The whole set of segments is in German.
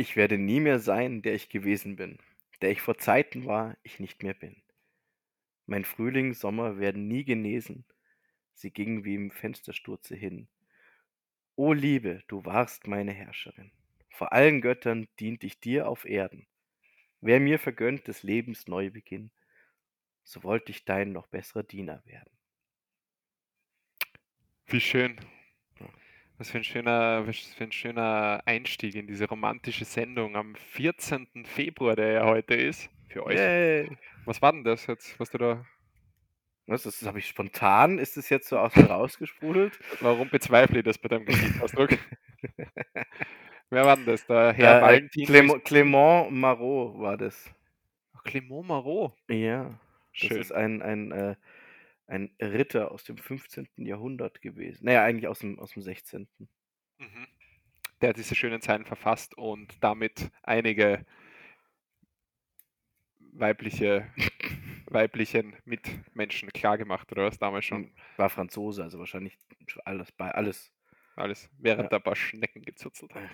Ich werde nie mehr sein, der ich gewesen bin, der ich vor Zeiten war, ich nicht mehr bin. Mein Frühling, Sommer werden nie genesen, sie gingen wie im Fenstersturze hin. O Liebe, du warst meine Herrscherin, vor allen Göttern dient ich dir auf Erden. Wär mir vergönnt des Lebens Neubeginn, so wollt ich dein noch besserer Diener werden. Wie schön. Was für ein schöner, was für ein schöner Einstieg in diese romantische Sendung am 14. Februar, der ja heute ist, für euch. Yay. Was war denn das jetzt, was du da, Was, das habe ich spontan, ist es jetzt so aus mir rausgesprudelt? warum bezweifle ich das bei deinem Gesichtsausdruck? Wer war denn das? Der Herr Äh, Valentin? Clément, Clément Marot war das. Ach, Clément Marot. Ja, das Schön. ist ein, ein, äh, ein Ritter aus dem 15. Jahrhundert gewesen. Naja, eigentlich aus dem, aus dem 16. Mhm. Der hat diese schönen Zeilen verfasst und damit einige weibliche, weiblichen Mitmenschen klargemacht, oder was damals schon? Hm, War Franzose, also wahrscheinlich alles bei alles. Alles, während Ja. da ein paar Schnecken gezuzelt haben.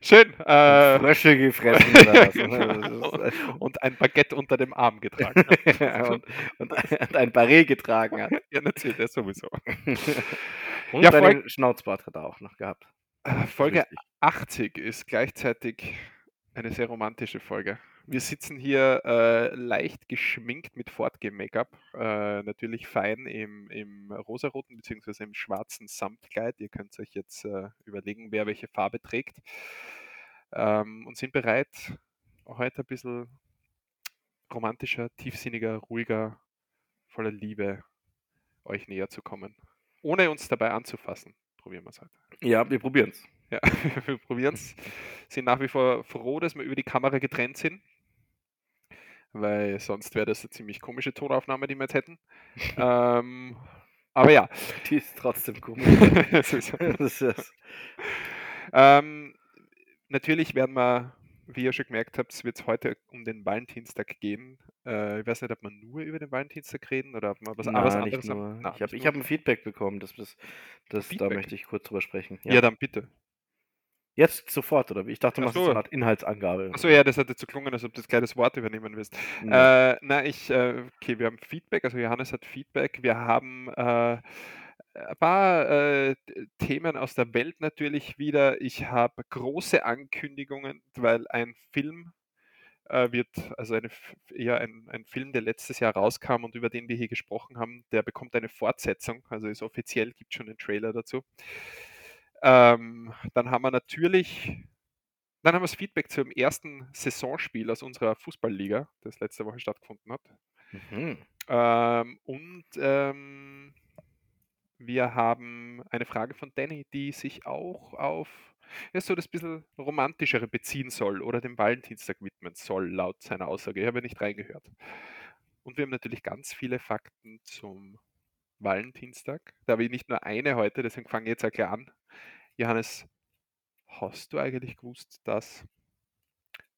Schön. Äh, Frösche gefressen ne? und, Das ist, und ein Baguette unter dem Arm getragen. hat. äh, und, und, und ein Barret getragen hat. ja, natürlich, der sowieso. Und Ja, einen Schnauzbart hat er auch noch gehabt. Äh, Folge Richtig. 80 ist gleichzeitig eine sehr romantische Folge. Wir sitzen hier äh, leicht geschminkt mit Fortgehen-Make-up, äh, natürlich fein im, im rosaroten bzw. im schwarzen Samtkleid. Ihr könnt euch jetzt äh, überlegen, wer welche Farbe trägt. Ähm, und sind bereit, heute ein bisschen romantischer, tiefsinniger, ruhiger, voller Liebe euch näher zu kommen. Ohne uns dabei anzufassen. Probieren wir es heute. Ja, wir probieren es. Ja, wir probieren es. Sind nach wie vor froh, dass wir über die Kamera getrennt sind. Weil sonst wäre das eine ziemlich komische Tonaufnahme, die wir jetzt hätten. ähm, aber ja. Die ist trotzdem komisch. ist, das ist, ähm, natürlich werden wir, wie ihr schon gemerkt habt, wird es heute um den Valentinstag gehen. Äh, ich weiß nicht, ob wir nur über den Valentinstag reden oder ob wir was, na, was nicht anderes nur. haben. Na, ich habe hab ein Feedback bekommen, das, das, das, da möchte ich kurz drüber sprechen. Ja. Ja. dann bitte. Jetzt sofort, oder wie? Ich dachte, du Ach machst so. so eine Art Inhaltsangabe. Achso, ja, das hat jetzt so klungen, als ob du das gleich das Wort übernehmen willst. Nee. Äh, na, ich, äh, okay, wir haben Feedback, also Johannes hat Feedback. Wir haben äh, ein paar äh, Themen aus der Welt natürlich wieder. Ich habe große Ankündigungen, weil ein Film äh, wird, also eine, eher ein, ein Film, der letztes Jahr rauskam und über den wir hier gesprochen haben, der bekommt eine Fortsetzung, also ist offiziell, gibt schon einen Trailer dazu. Ähm, dann haben wir natürlich dann haben wir das Feedback zum ersten Saisonspiel aus unserer Fußballliga, das letzte Woche stattgefunden hat. Mhm. Ähm, und ähm, wir haben eine Frage von Danny, die sich auch auf ja, so das bisschen romantischere beziehen soll oder dem Valentinstag widmen soll, laut seiner Aussage. Ich habe ja nicht reingehört. Und wir haben natürlich ganz viele Fakten zum Valentinstag. Da habe ich nicht nur eine heute, deswegen fange ich jetzt auch gleich an. Johannes, hast du eigentlich gewusst, dass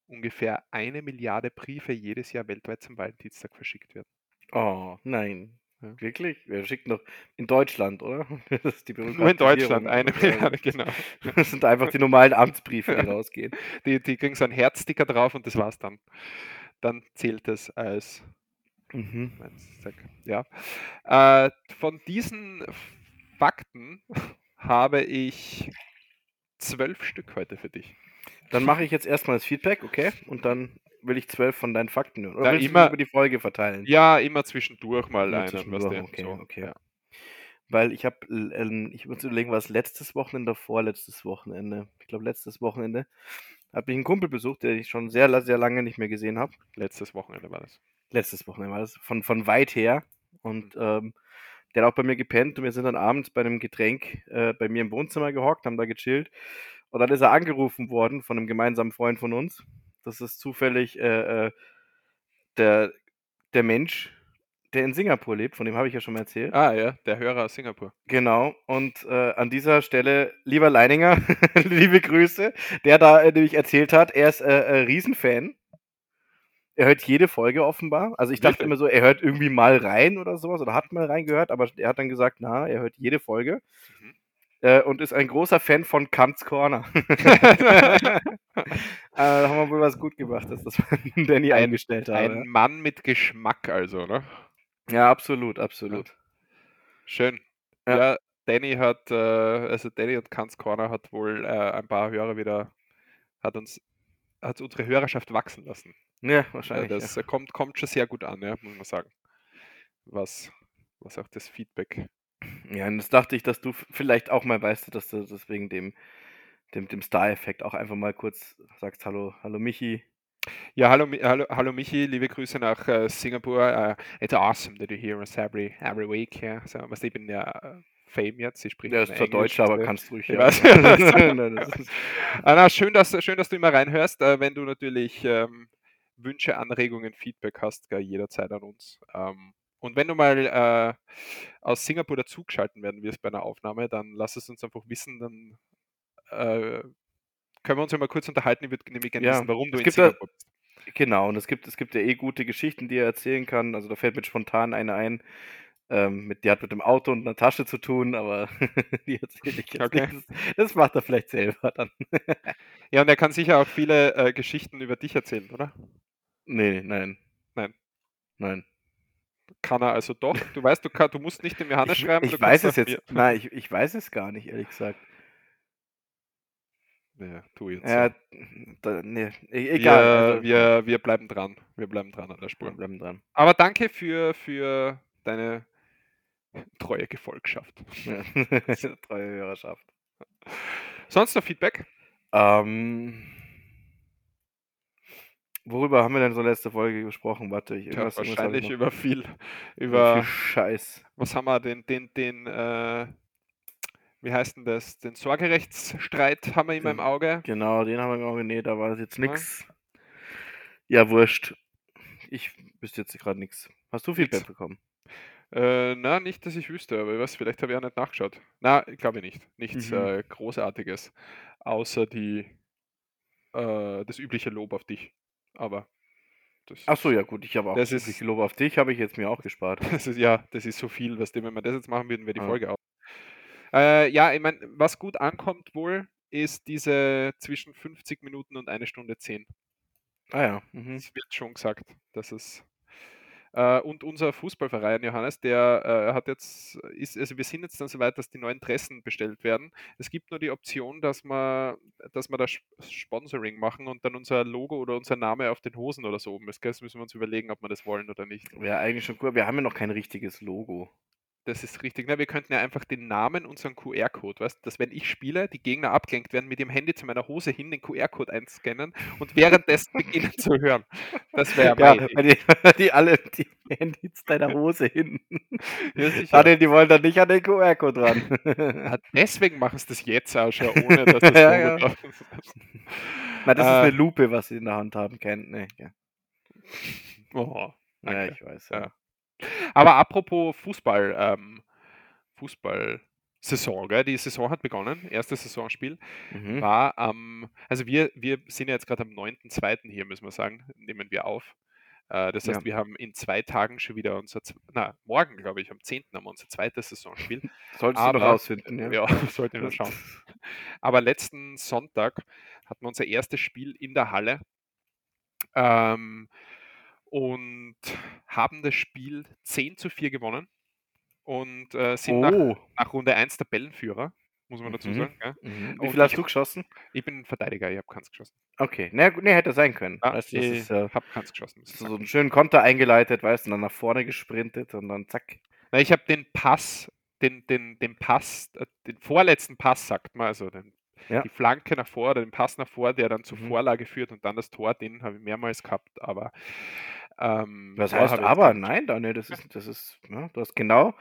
ungefähr eine Milliarde Briefe jedes Jahr weltweit zum Valentinstag verschickt werden? Oh, nein. Ja. Wirklich? Wir schicken doch in Deutschland, oder? Das ist die Nur in Deutschland, eine Milliarde, genau. Das sind einfach die normalen Amtsbriefe, die rausgehen. Die, die kriegen so einen Herzsticker drauf und das war's dann. Dann zählt es als Mhm. Ja. Äh, von diesen Fakten habe ich zwölf Stück heute für dich. Dann mache ich jetzt erstmal das Feedback, okay? Und dann will ich zwölf von deinen Fakten hören. Oder Ja, immer- über die Folge verteilen? Ja, immer zwischendurch mal Immer einen. zwischendurch, was okay, so, okay. Ja. Weil ich habe, ähm, ich muss überlegen, war es letztes Wochenende vorletztes Wochenende? Ich glaube, letztes Wochenende habe ich einen Kumpel besucht, den ich schon sehr, sehr lange nicht mehr gesehen habe. Letztes Wochenende war das. Letztes Wochenende war das, von, von weit her. Und ähm, der hat auch bei mir gepennt und wir sind dann abends bei einem Getränk äh, bei mir im Wohnzimmer gehockt, haben da gechillt. Und dann ist er angerufen worden von einem gemeinsamen Freund von uns. Das ist zufällig äh, äh, der, der Mensch, der in Singapur lebt, von dem habe ich ja schon mal erzählt. Ah ja, der Hörer aus Singapur. Genau, und äh, an dieser Stelle, lieber Leininger, liebe Grüße, der da äh, nämlich erzählt hat, er ist äh, Riesenfan. Er hört jede Folge offenbar. Also ich dachte immer so, er hört irgendwie mal rein oder sowas oder hat mal reingehört, aber er hat dann gesagt, na, er hört jede Folge Mhm. äh, und ist ein großer Fan von Kants Corner. äh, da haben wir wohl was gut gemacht, dass das Danny Ein- eingestellt hat. Ein Mann mit Geschmack also, ne? Ja, absolut, absolut. Schön. Ja. Ja, Danny hat, äh, also Danny und Kants Corner hat wohl äh, ein paar Hörer wieder, hat uns, hat unsere Hörerschaft wachsen lassen. Ja, Ja, wahrscheinlich. das äh, kommt, kommt schon sehr gut an, ja, muss man sagen. Was, was auch das Feedback. ja. ja, und das dachte ich, dass du vielleicht auch mal weißt, dass du das wegen dem, dem, dem Star-Effekt auch einfach mal kurz sagst, hallo, hallo Michi. Ja, hallo, hallo, hallo Michi, liebe Grüße nach äh, Singapur. Uh, it's awesome that you hear us every, every week. Ja. So, was ich bin ja äh, Fame jetzt, ich spreche Der ist zwar Deutscher, aber also- kannst ruhig. Ja. weiß. Nein, das ist, Ah, na, schön, dass, schön, dass du immer reinhörst. Äh, wenn du natürlich ähm, Wünsche, Anregungen, Feedback hast, gell, jederzeit an uns. Ähm, und wenn du mal äh, aus Singapur dazugeschalten werden wirst bei einer Aufnahme, dann lass es uns einfach wissen, dann äh, können wir uns ja mal kurz unterhalten. Ich würde nämlich gerne Ja, wissen, warum du in Singapur bist. genau, und es gibt, es gibt ja eh gute Geschichten, die er erzählen kann. Also da fällt mir spontan eine ein. Ähm, mit, die hat mit dem Auto und einer Tasche zu tun, aber die erzähle ich jetzt Okay. nicht. Das, das macht er vielleicht selber dann. Ja, und er kann sicher auch viele äh, Geschichten über dich erzählen, oder? Nee, nein. Nein. Nein. Kann er also doch. Du weißt, du, kann, du musst nicht dem Johannes Ich, schreiben. ich du weiß es jetzt. mir- Nein, ich, ich weiß es gar nicht, ehrlich gesagt. Ja, tu jetzt. Ja, da, nee, e- egal. wir, also, wir, wir bleiben dran. Wir bleiben dran an der wir Spur. bleiben dran. Aber danke für, für deine treue Gefolgschaft. Ja. Treue Hörerschaft. Sonst noch Feedback? Ähm, worüber haben wir denn so letzte Folge gesprochen? Warte, ich Ja, ich wahrscheinlich noch. über viel. Über viel Scheiß. was haben wir, den, den, den, äh, wie heißt denn das? Den Sorgerechtsstreit haben wir immer im Auge. Genau, den haben wir auch. Nee, da war jetzt Ja. nix. Ja, wurscht. Ich wüsste jetzt gerade nichts. Hast du Feedback Nix. bekommen? Äh, na, nicht, dass ich wüsste, aber was, vielleicht habe ich auch nicht nachgeschaut. Na, ich glaube nicht. Nichts Mhm. äh, Großartiges. Außer die, äh, das übliche Lob auf dich. Aber das, Ach so, ja gut, ich habe auch Das ist- Lob auf dich, habe ich jetzt mir auch gespart. Das ist, ja, das ist so viel, was wenn wir das jetzt machen würden, wäre die Ja. Folge auch. Äh, ja, ich meine, was gut ankommt wohl, ist diese zwischen 50 Minuten und eine Stunde 10. Ah ja. Mhm. Es wird schon gesagt, dass es. Äh, und unser Fußballverein, Johannes, der äh, hat jetzt, ist, also wir sind jetzt dann so weit, dass die neuen Dressen bestellt werden. Es gibt nur die Option, dass wir, dass wir das Sponsoring machen und dann unser Logo oder unser Name auf den Hosen oder so oben ist. gell? Das müssen wir uns überlegen, ob wir das wollen oder nicht. Wäre eigentlich schon cool. Wir haben ja noch kein richtiges Logo. Das ist richtig. Na, wir könnten ja einfach den Namen und so einen QR-Code, weißt dass wenn ich spiele, die Gegner abgelenkt werden, mit dem Handy zu meiner Hose hin den QR-Code einscannen und währenddessen beginnen zu hören. Das wäre Ja, weil die, die alle die Handys deiner Hose hin. Ja, sicher. Die wollen dann nicht an den QR-Code ran. Ja, deswegen machen sie das jetzt auch schon, ohne dass das Ja, ja. ist. Na, das ist Äh. eine Lupe, was sie in der Hand haben. Kennt, ne? Ja, Oh, ja ich weiß. Ja. Aber apropos Fußball, ähm, Fußball-Saison, gell? die Saison hat begonnen, erstes Saisonspiel. Mhm. war am, also wir, wir sind ja jetzt gerade am 9.2. hier, müssen wir sagen, nehmen wir auf. Äh, das heißt, Ja. wir haben in zwei Tagen schon wieder unser, na, morgen glaube ich, am 10. haben wir unser zweites Saisonspiel. Solltest du noch Aber- rausfinden, ja. Ja, sollten wir schauen. Aber letzten Sonntag hatten wir unser erstes Spiel in der Halle ähm, und haben das Spiel 10 zu 4 gewonnen und äh, sind nach, Oh. nach Runde 1 Tabellenführer, muss man dazu Mhm. sagen. Gell? Mhm. Wie viel hast du geschossen? Ich bin Verteidiger, ich habe keins geschossen. Okay. Na, gut, nee, hätte sein können. Ja, weißt ich ist äh, habe keins geschossen. so sagen. einen schönen Konter eingeleitet, weißt du, dann nach vorne gesprintet und dann zack. Na, ich habe den Pass, den, den, den Pass, äh, den vorletzten Pass, sagt man, also den, Ja. die Flanke nach vor oder den Pass nach vor, der dann zur Mhm. Vorlage führt und dann das Tor, den habe ich mehrmals gehabt, aber ähm, Tor heißt aber? Nein, Daniel, das ist, das ist, ja, du hast genau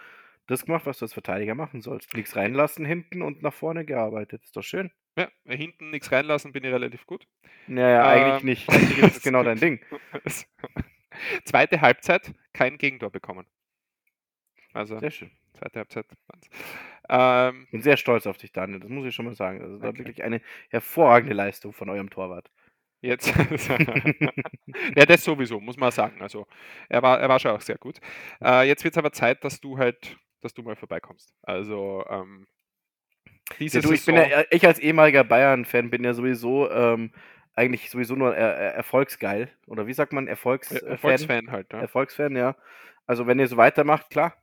das gemacht, was du als Verteidiger machen sollst. Nichts reinlassen hinten und nach vorne gearbeitet. Ist doch schön. Ja, hinten nichts reinlassen, bin ich relativ gut. Naja, eigentlich Ähm, nicht. Eigentlich ist das genau dein Ding. Zweite Halbzeit, kein Gegentor bekommen. Also Sehr schön. zweite Halbzeit. Ähm, Bin sehr stolz auf dich, Daniel. Das muss ich schon mal sagen. Also, das war wirklich eine hervorragende Leistung von eurem Torwart. Jetzt ja, das sowieso, muss man sagen. Also, er war er war schon auch sehr gut. Äh, jetzt wird's aber Zeit, dass du halt dass du mal vorbeikommst. Also, ähm diese Ja, du, ich bin ja äh, ich als ehemaliger Bayern-Fan bin ja sowieso, ähm, eigentlich sowieso nur er er erfolgsgeil. Oder wie sagt man? Erfolgs äh, Fan? Erfolgsfan halt, ja. Erfolgsfan, ja. Also, wenn ihr so weitermacht, klar.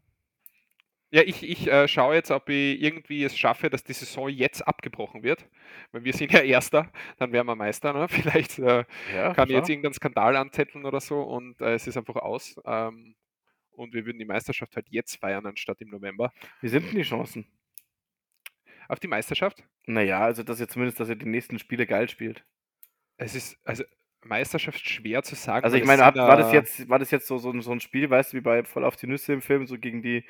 Ja, ich ich, äh, schaue jetzt, ob ich irgendwie es schaffe, dass die Saison jetzt abgebrochen wird, weil wir sind ja Erster, dann wären wir Meister, ne? Vielleicht, äh, Ja, kann ich jetzt irgendeinen Skandal anzetteln oder so und, äh, es ist einfach aus. Ähm, und wir würden die Meisterschaft halt jetzt feiern, anstatt im November. Wie sind denn die Chancen? Auf die Meisterschaft? Na ja, also, dass ihr zumindest dass ihr die nächsten Spiele geil spielt. Es ist also, Meisterschaft schwer zu sagen, Also, ich meine, war das jetzt war das jetzt so so so 'n Spiel, weißt du, wie bei „Voll auf die Nüsse“ im Film, so gegen die,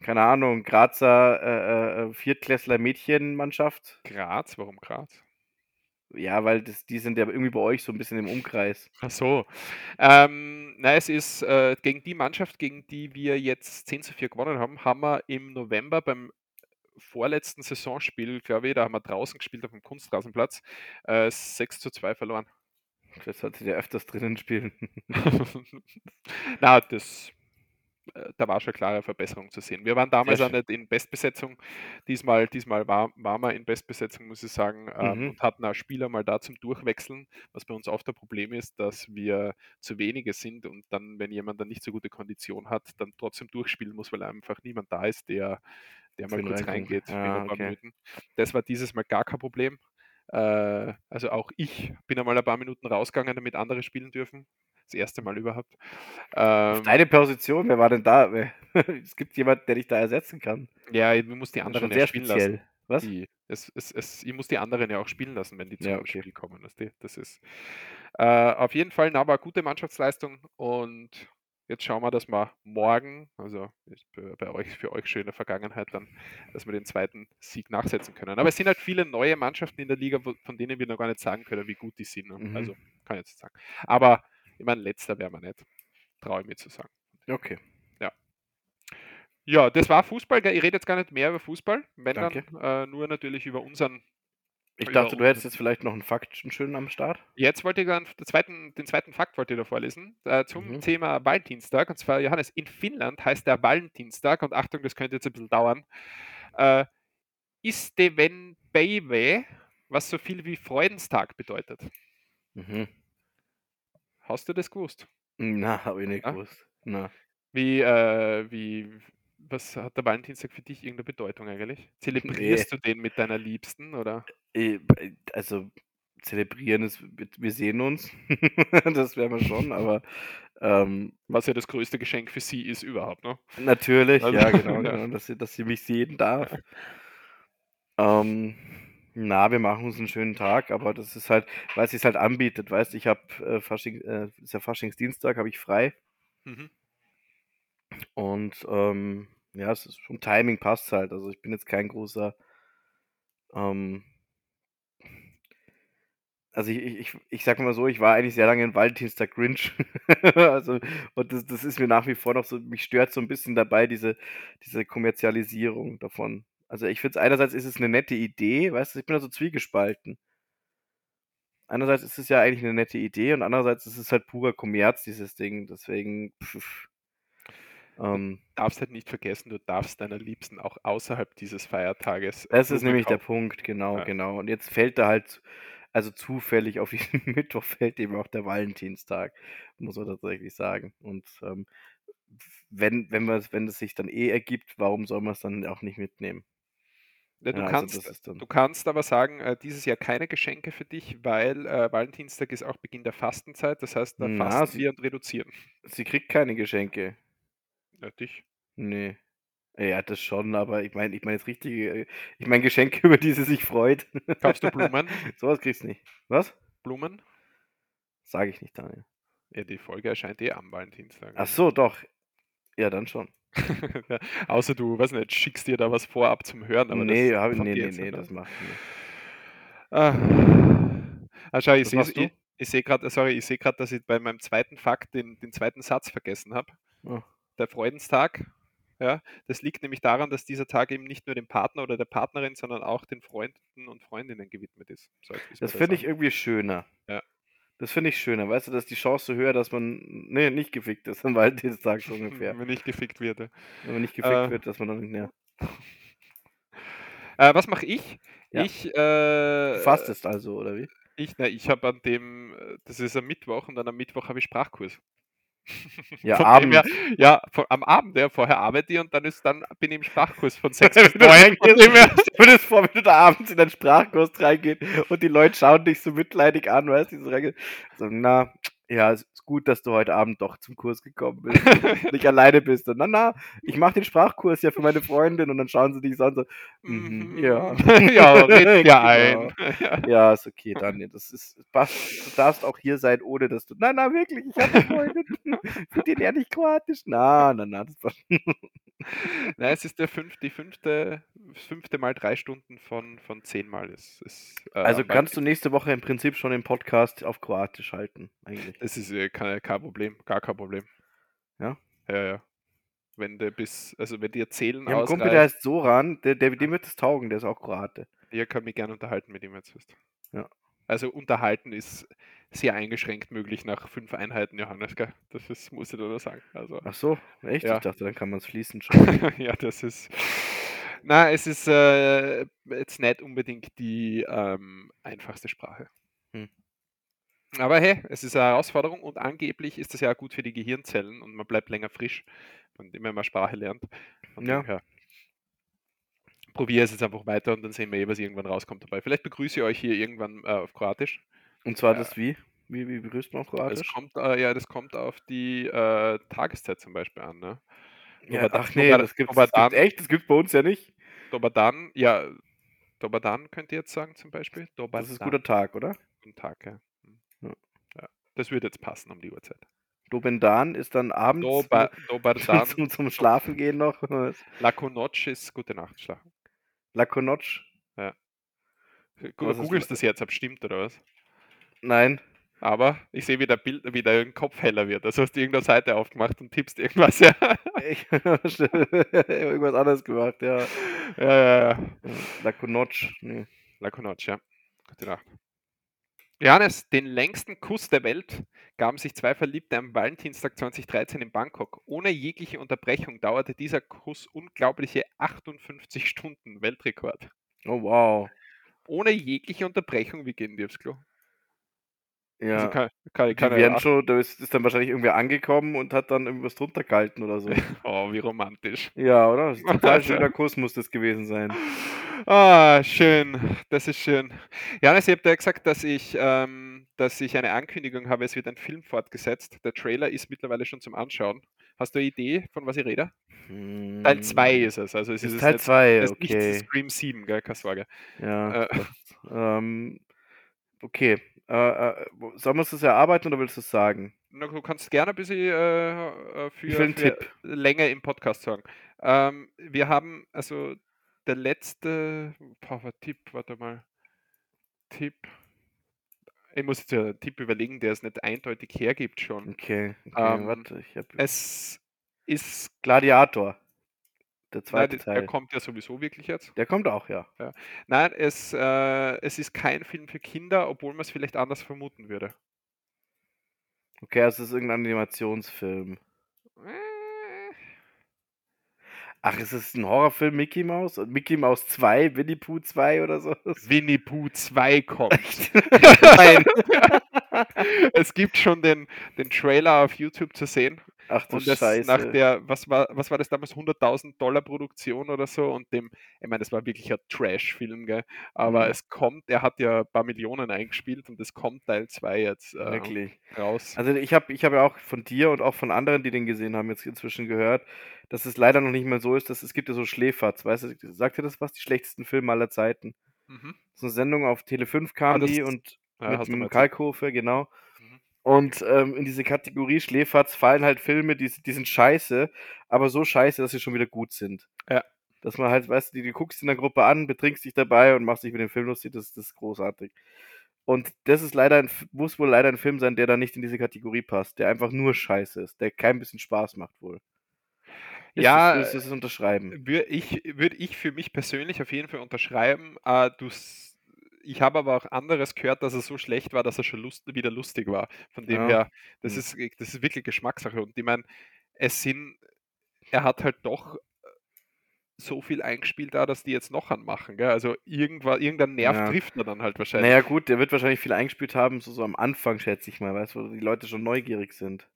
keine Ahnung, Grazer, äh, äh, äh, Viertklässler Mädchenmannschaft? Graz? Warum Graz? Ja, weil das die sind ja irgendwie bei euch so 'n bisschen im Umkreis. Ach so. Ähm, na, es ist, äh, gegen die Mannschaft, gegen die wir jetzt 10:4 gewonnen haben, haben wir im November beim vorletzten Saisonspiel, glaube ich, da haben wir draußen gespielt auf'm Kunstrasenplatz, äh, 6:2 verloren. Das solltet ihr öfters drinnen spielen. Na, das da war schon klare Verbesserung zu sehen. Wir waren damals auch nicht in Bestbesetzung. Diesmal diesmal war waren wir in Bestbesetzung, muss ich sagen, ähm, Mhm. und hatten auch Spieler mal da zum Durchwechseln, was bei uns oft ein Problem ist, dass wir zu wenige sind und dann, wenn jemand dann nicht so gute Kondition hat, dann trotzdem durchspielen muss, weil einfach niemand da ist, der der mal kurz reingeht Ah, okay. Das war dieses Mal gar kein Problem. Äh, also, auch ich bin einmal ein paar Minuten rausgegangen, damit andere spielen dürfen. Das erste Mal überhaupt. Ähm deine Position, wer war denn da? Es gibt jemanden, der dich da ersetzen kann. Ja, ich muss die Das anderen ja spielen speziell. lassen. Was? Die es es es ich muss die anderen ja auch spielen lassen, wenn die Ja, zum okay. Spiel kommen, du? Das ist äh, auf jeden Fall, na, war gute Mannschaftsleistung und jetzt schauen wir, dass wir morgen also, bei euch für euch schöne Vergangenheit dann, dass wir den zweiten Sieg nachsetzen können. Aber es sind halt viele neue Mannschaften in der Liga, von denen wir noch gar nicht sagen können, wie gut die sind, ne? Mhm. Also, kann ich jetzt nicht sagen. Aber ich meine, Letzter wären wir nicht, traue ich mich zu sagen. Okay. Ja. Ja, das war Fußball? Ich rede jetzt gar nicht mehr über Fußball, wenn Danke. dann, äh, nur natürlich über unseren Ich über dachte, du hättest jetzt vielleicht noch 'n Fakt sch 'n schönen am Start. Jetzt wollte ich dann den zweiten den zweiten Fakt wollte ich da vorlesen, äh, zum Mhm. Thema Valentinstag. Und zwar, Johannes, in Finnland heißt der Valentinstag und Achtung, das könnte jetzt ein bisschen dauern, äh, Istevenpäivä, was so viel wie Freudenstag bedeutet. Mhm. Hast du das gewusst? Na, habe ich nicht Ja? gewusst. Na. Wie, äh wie was hat der Valentinstag für dich irgendeine Bedeutung eigentlich? Zelebrierst Ne. du den mit deiner Liebsten, oder? Äh, also, zelebrieren ist wir wir sehen uns. Das werden wir schon, aber, ähm Was ja das größte Geschenk für sie ist überhaupt, ne? Natürlich, Also, ja, genau, ja. genau, dass sie dass sie mich sehen darf. Ähm, na, wir machen uns 'n schönen Tag, aber das ist halt weil's sich's halt anbietet, weißt du? Ich habe, äh, Fasching äh, ist ja Faschingsdienstag, habe ich frei. Mhm. Und, ähm, ja, es ist vom Timing passt's halt. Also, ich bin jetzt kein großer ähm also, ich ich ich sage mal so, ich war eigentlich sehr lange 'n Valentinstag-Grinch. Also, und das das ist mir nach wie vor noch so mich stört so 'n bisschen dabei diese diese Kommerzialisierung davon. Also, ich finde es einerseits ist es 'ne nette Idee, weißt du? Ich bin da so zwiegespalten. Einerseits ist es ja eigentlich 'ne nette Idee und andererseits ist es halt purer Kommerz, dieses Ding. Deswegen Du ähm darfst halt nicht vergessen, du darfst deiner Liebsten auch außerhalb dieses Feiertages Das ist nämlich der kaufen. Punkt, genau, Ja. genau. Und jetzt fällt da halt also, zufällig auf diesen Mittwoch fällt eben auch der Valentinstag, muss man tatsächlich sagen. Und, ähm, wenn wenn wenn es sich dann eh ergibt, warum soll man's dann auch nicht mitnehmen? Ja, du Ja, also, kannst dann du kannst aber sagen, äh, dieses Jahr keine Geschenke für dich, weil, äh, Valentinstag ist auch Beginn der Fastenzeit. Das heißt, da Na, fasten sie wir und reduzieren. sie kriegt keine Geschenke. Ja, dich. Ne. Ja, das schon, aber ich meine ich meine jetzt richtige äh, ich meine Geschenke, über die sie sich freut. Kaufst du Blumen? So was kriegst du nicht. Was? Blumen? Sage ich nicht, Daniel. Ja, die Folge erscheint eh am Valentinstag, Ach also so, doch. Ja, dann schon. Ja, außer du, weiß nicht, schickst dir da was vorab zum Hören, aber das Ne, habe von ne, dir ne, jetzt ne, nicht, das ich nicht. Ah. Ah, schau, ich sehe ich ich grad sorry, ich sehe grad, dass ich bei meinem zweiten Fakt den den zweiten Satz vergessen habe. Oh. Der Freudenstag Ja, das liegt nämlich daran, dass dieser Tag eben nicht nur dem Partner oder der Partnerin, sondern auch den Freunden und Freundinnen gewidmet ist. So Das finde ich irgendwie schöner. Ja. Das finde ich schöner, weißt du, dass die Chance höher, dass man ne, nicht gefickt ist am Valentinstag so ungefähr. Wenn nicht gefickt wird. ja. Wenn man nicht gefickt Äh. wird, dass man dann ja. Äh, was mache ich? Ja. Ich, äh, fastest also, oder wie? ich, na, ich habe an dem, äh, das ist am Mittwoch und dann am Mittwoch habe ich Sprachkurs. Ja, Von dem her, abends. ja, vor, am Abend, ja, vorher arbeite ich und dann ist dann bin ich im Sprachkurs von 6 bis Wenn du 9. Von dem her, Stell dir vor, wenn du da abends in deinen Sprachkurs reingehst und die Leute schauen dich so mitleidig an, weißt du, so, na, ja, es ist gut, dass du heute Abend doch zum Kurs gekommen bist und nicht alleine bist. Und na, na, ich mache den Sprachkurs ja für meine Freundin und dann schauen sie dich so an, so, mhm, ja. ja, red Genau. ja ein. Ja. Ja, ist okay, Daniel. Das ist passt. Du darfst auch hier sein, ohne dass du. Na, na, wirklich, ich habe eine Freundin. Für den lerne ich Kroatisch. Na, na, na, das passt. Nein, es ist der fünf, die fünfte, das fünfte Mal drei Stunden von, von zehn Mal. Ist, ist, äh, Also kannst du nächste Woche im Prinzip schon den Podcast auf Kroatisch halten, eigentlich. Das ist äh, kein, kein Problem, gar kein Problem. Ja? Ja, ja. Wenn der bis, also wenn die erzählen Ich habe einen Kumpel, der ausreicht, heißt Soran, der, der, dem wird es taugen, der ist auch Kroate. ihr könnt mich gerne unterhalten mit ihm jetzt. Wisst. Ja. Also unterhalten ist sehr eingeschränkt möglich nach fünf Einheiten, Johannes, gell? Das ist, muss ich dir nur sagen. Also, Ach so, echt? Ja. Ich dachte, dann kann man es fließend schon. ja, das ist. Na, es ist äh, jetzt nicht unbedingt die ähm, einfachste Sprache. Hm. Aber hey, es ist eine Herausforderung und angeblich ist das ja auch gut für die Gehirnzellen und man bleibt länger frisch, wenn man Sprache lernt. Von Ja. her. Probiere es jetzt einfach weiter und dann sehen wir eh, was irgendwann rauskommt dabei. Vielleicht begrüße ich euch hier irgendwann äh, auf Kroatisch. Und zwar Ja. das wie? Wie, wie begrüßt man auf Das Kroatisch? kommt, äh, ja, das kommt auf die äh, Tageszeit zum Beispiel an. Ne? Ja, Dobar- ach nee, das das gibt's Dan. echt, das gibt's bei uns ja nicht. Dobadan, ja, Dobadan könnt ihr jetzt sagen zum Beispiel. Dobadan. Das ist guter Tag, oder? Guten Tag, ja. Ja. Ja. Das würde jetzt passen um die Uhrzeit. Dobendan ist dann abends Doba, Dobardan, zum, zum Schlafen gehen noch. Lakonoc ist gute Nacht schlafen. Gu- Was ist Googlest das jetzt, ob stimmt oder was? Nein. Aber ich sehe, wie der Bild, wie dein Kopf heller wird. Also hast du irgendeine Seite aufgemacht und tippst irgendwas, ja. Ich habe irgendwas anderes gemacht, ja. ja, ja, ja. Ja, Lakonoc. Nee. Lakonoc, ja. Gute Nacht. Johannes, den längsten Kuss der Welt gaben sich zwei Verliebte am Valentinstag 2013 in Bangkok. Ohne jegliche Unterbrechung dauerte dieser Kuss unglaubliche 58 Stunden Weltrekord. Oh wow. Ohne jegliche Unterbrechung, wie gehen die aufs Klo? Ja. Also kann, kann, die kann werden schon, da ist, ist dann wahrscheinlich irgendwer angekommen und hat dann irgendwas drunter gehalten oder so. Oh, wie romantisch. ja, oder? Total schöner Kuss muss das gewesen sein. Ah, schön. Das ist schön. Johannes, ich habe dir gesagt, dass ich, ähm, dass ich eine Ankündigung habe, es wird ein Film fortgesetzt. Der Trailer ist mittlerweile schon zum Anschauen. Hast du eine Idee, von was ich rede? Teil 2 Hm, ist es. Also es ist, ist Teil nicht, 2, es ist nicht okay. Scream 7, gell? Keine Sorge. Ja, Äh. ähm, okay. Äh, äh, sollen wir uns das erarbeiten oder willst du es sagen? Na, du kannst gerne ein bisschen äh, äh, für, für Tipp. Länge im Podcast sagen. Ähm, wir haben, also der letzte, was Tipp, warte mal. Tipp. Ich muss jetzt einen Tipp überlegen, der es nicht eindeutig hergibt schon. Okay, okay, Ähm, warte, ich hab Es ist, Gladiator. Der nein, zweite der, Teil. der kommt ja sowieso wirklich jetzt. Der kommt auch, ja. Nein, es, äh, es ist kein Film für Kinder, obwohl man es vielleicht anders vermuten würde. Okay, also es ist irgendein Animationsfilm. Äh, Ach, ist es ein Horrorfilm Mickey Mouse? Und Mickey Mouse 2, Winnie Pooh 2 oder so? Winnie Pooh 2 kommt. Nein. es gibt schon den, den Trailer auf YouTube zu sehen. Ach du Und das Scheiße. nach der, was war, was war das damals, 100.000 Dollar Produktion oder so und dem, ich meine, das war wirklich ein Trash-Film, gell, aber Mhm. es kommt, er hat ja ein paar Millionen eingespielt und es kommt Teil 2 jetzt äh, Wirklich. raus. Also ich habe ich hab ja auch von dir und auch von anderen, die den gesehen haben, jetzt inzwischen gehört, dass es leider noch nicht mal so ist, dass es gibt ja so Schläferz, weißt du, sagt dir das was? Die schlechtesten Filme aller Zeiten. Mhm. So eine Sendung auf Tele 5 kam Ah, die und Ja, mit erzählt. Kalkofe, genau. Und ähm, in diese Kategorie Schläferz fallen halt Filme, die, die sind scheiße, aber so scheiße, dass sie schon wieder gut sind. Ja. Dass man halt, weißt du, die, guckst in der Gruppe an, betrinkst dich dabei und machst dich mit dem Film lustig, das, das ist großartig. Und das ist leider ein, muss wohl leider ein Film sein, der da nicht in diese Kategorie passt, der einfach nur scheiße ist, der kein bisschen Spaß macht wohl. Ist Ja, es würdest du das unterschreiben? würde ich würde ich für mich persönlich auf jeden Fall unterschreiben. Äh, du ich habe aber auch anderes gehört, dass er so schlecht war, dass er schon lust wieder lustig war. Von dem Ja. her, das Hm. ist das ist wirklich Geschmackssache und ich meine, es sind er hat halt doch, äh, so viel eingespielt da, dass die jetzt noch einen machen, gell? Also irgendwa irgendein Nerv Ja. trifft er dann halt wahrscheinlich. ja gut, der wird wahrscheinlich viel eingespielt haben, so so am Anfang, schätze ich mal, weißt du, wo die Leute schon neugierig sind.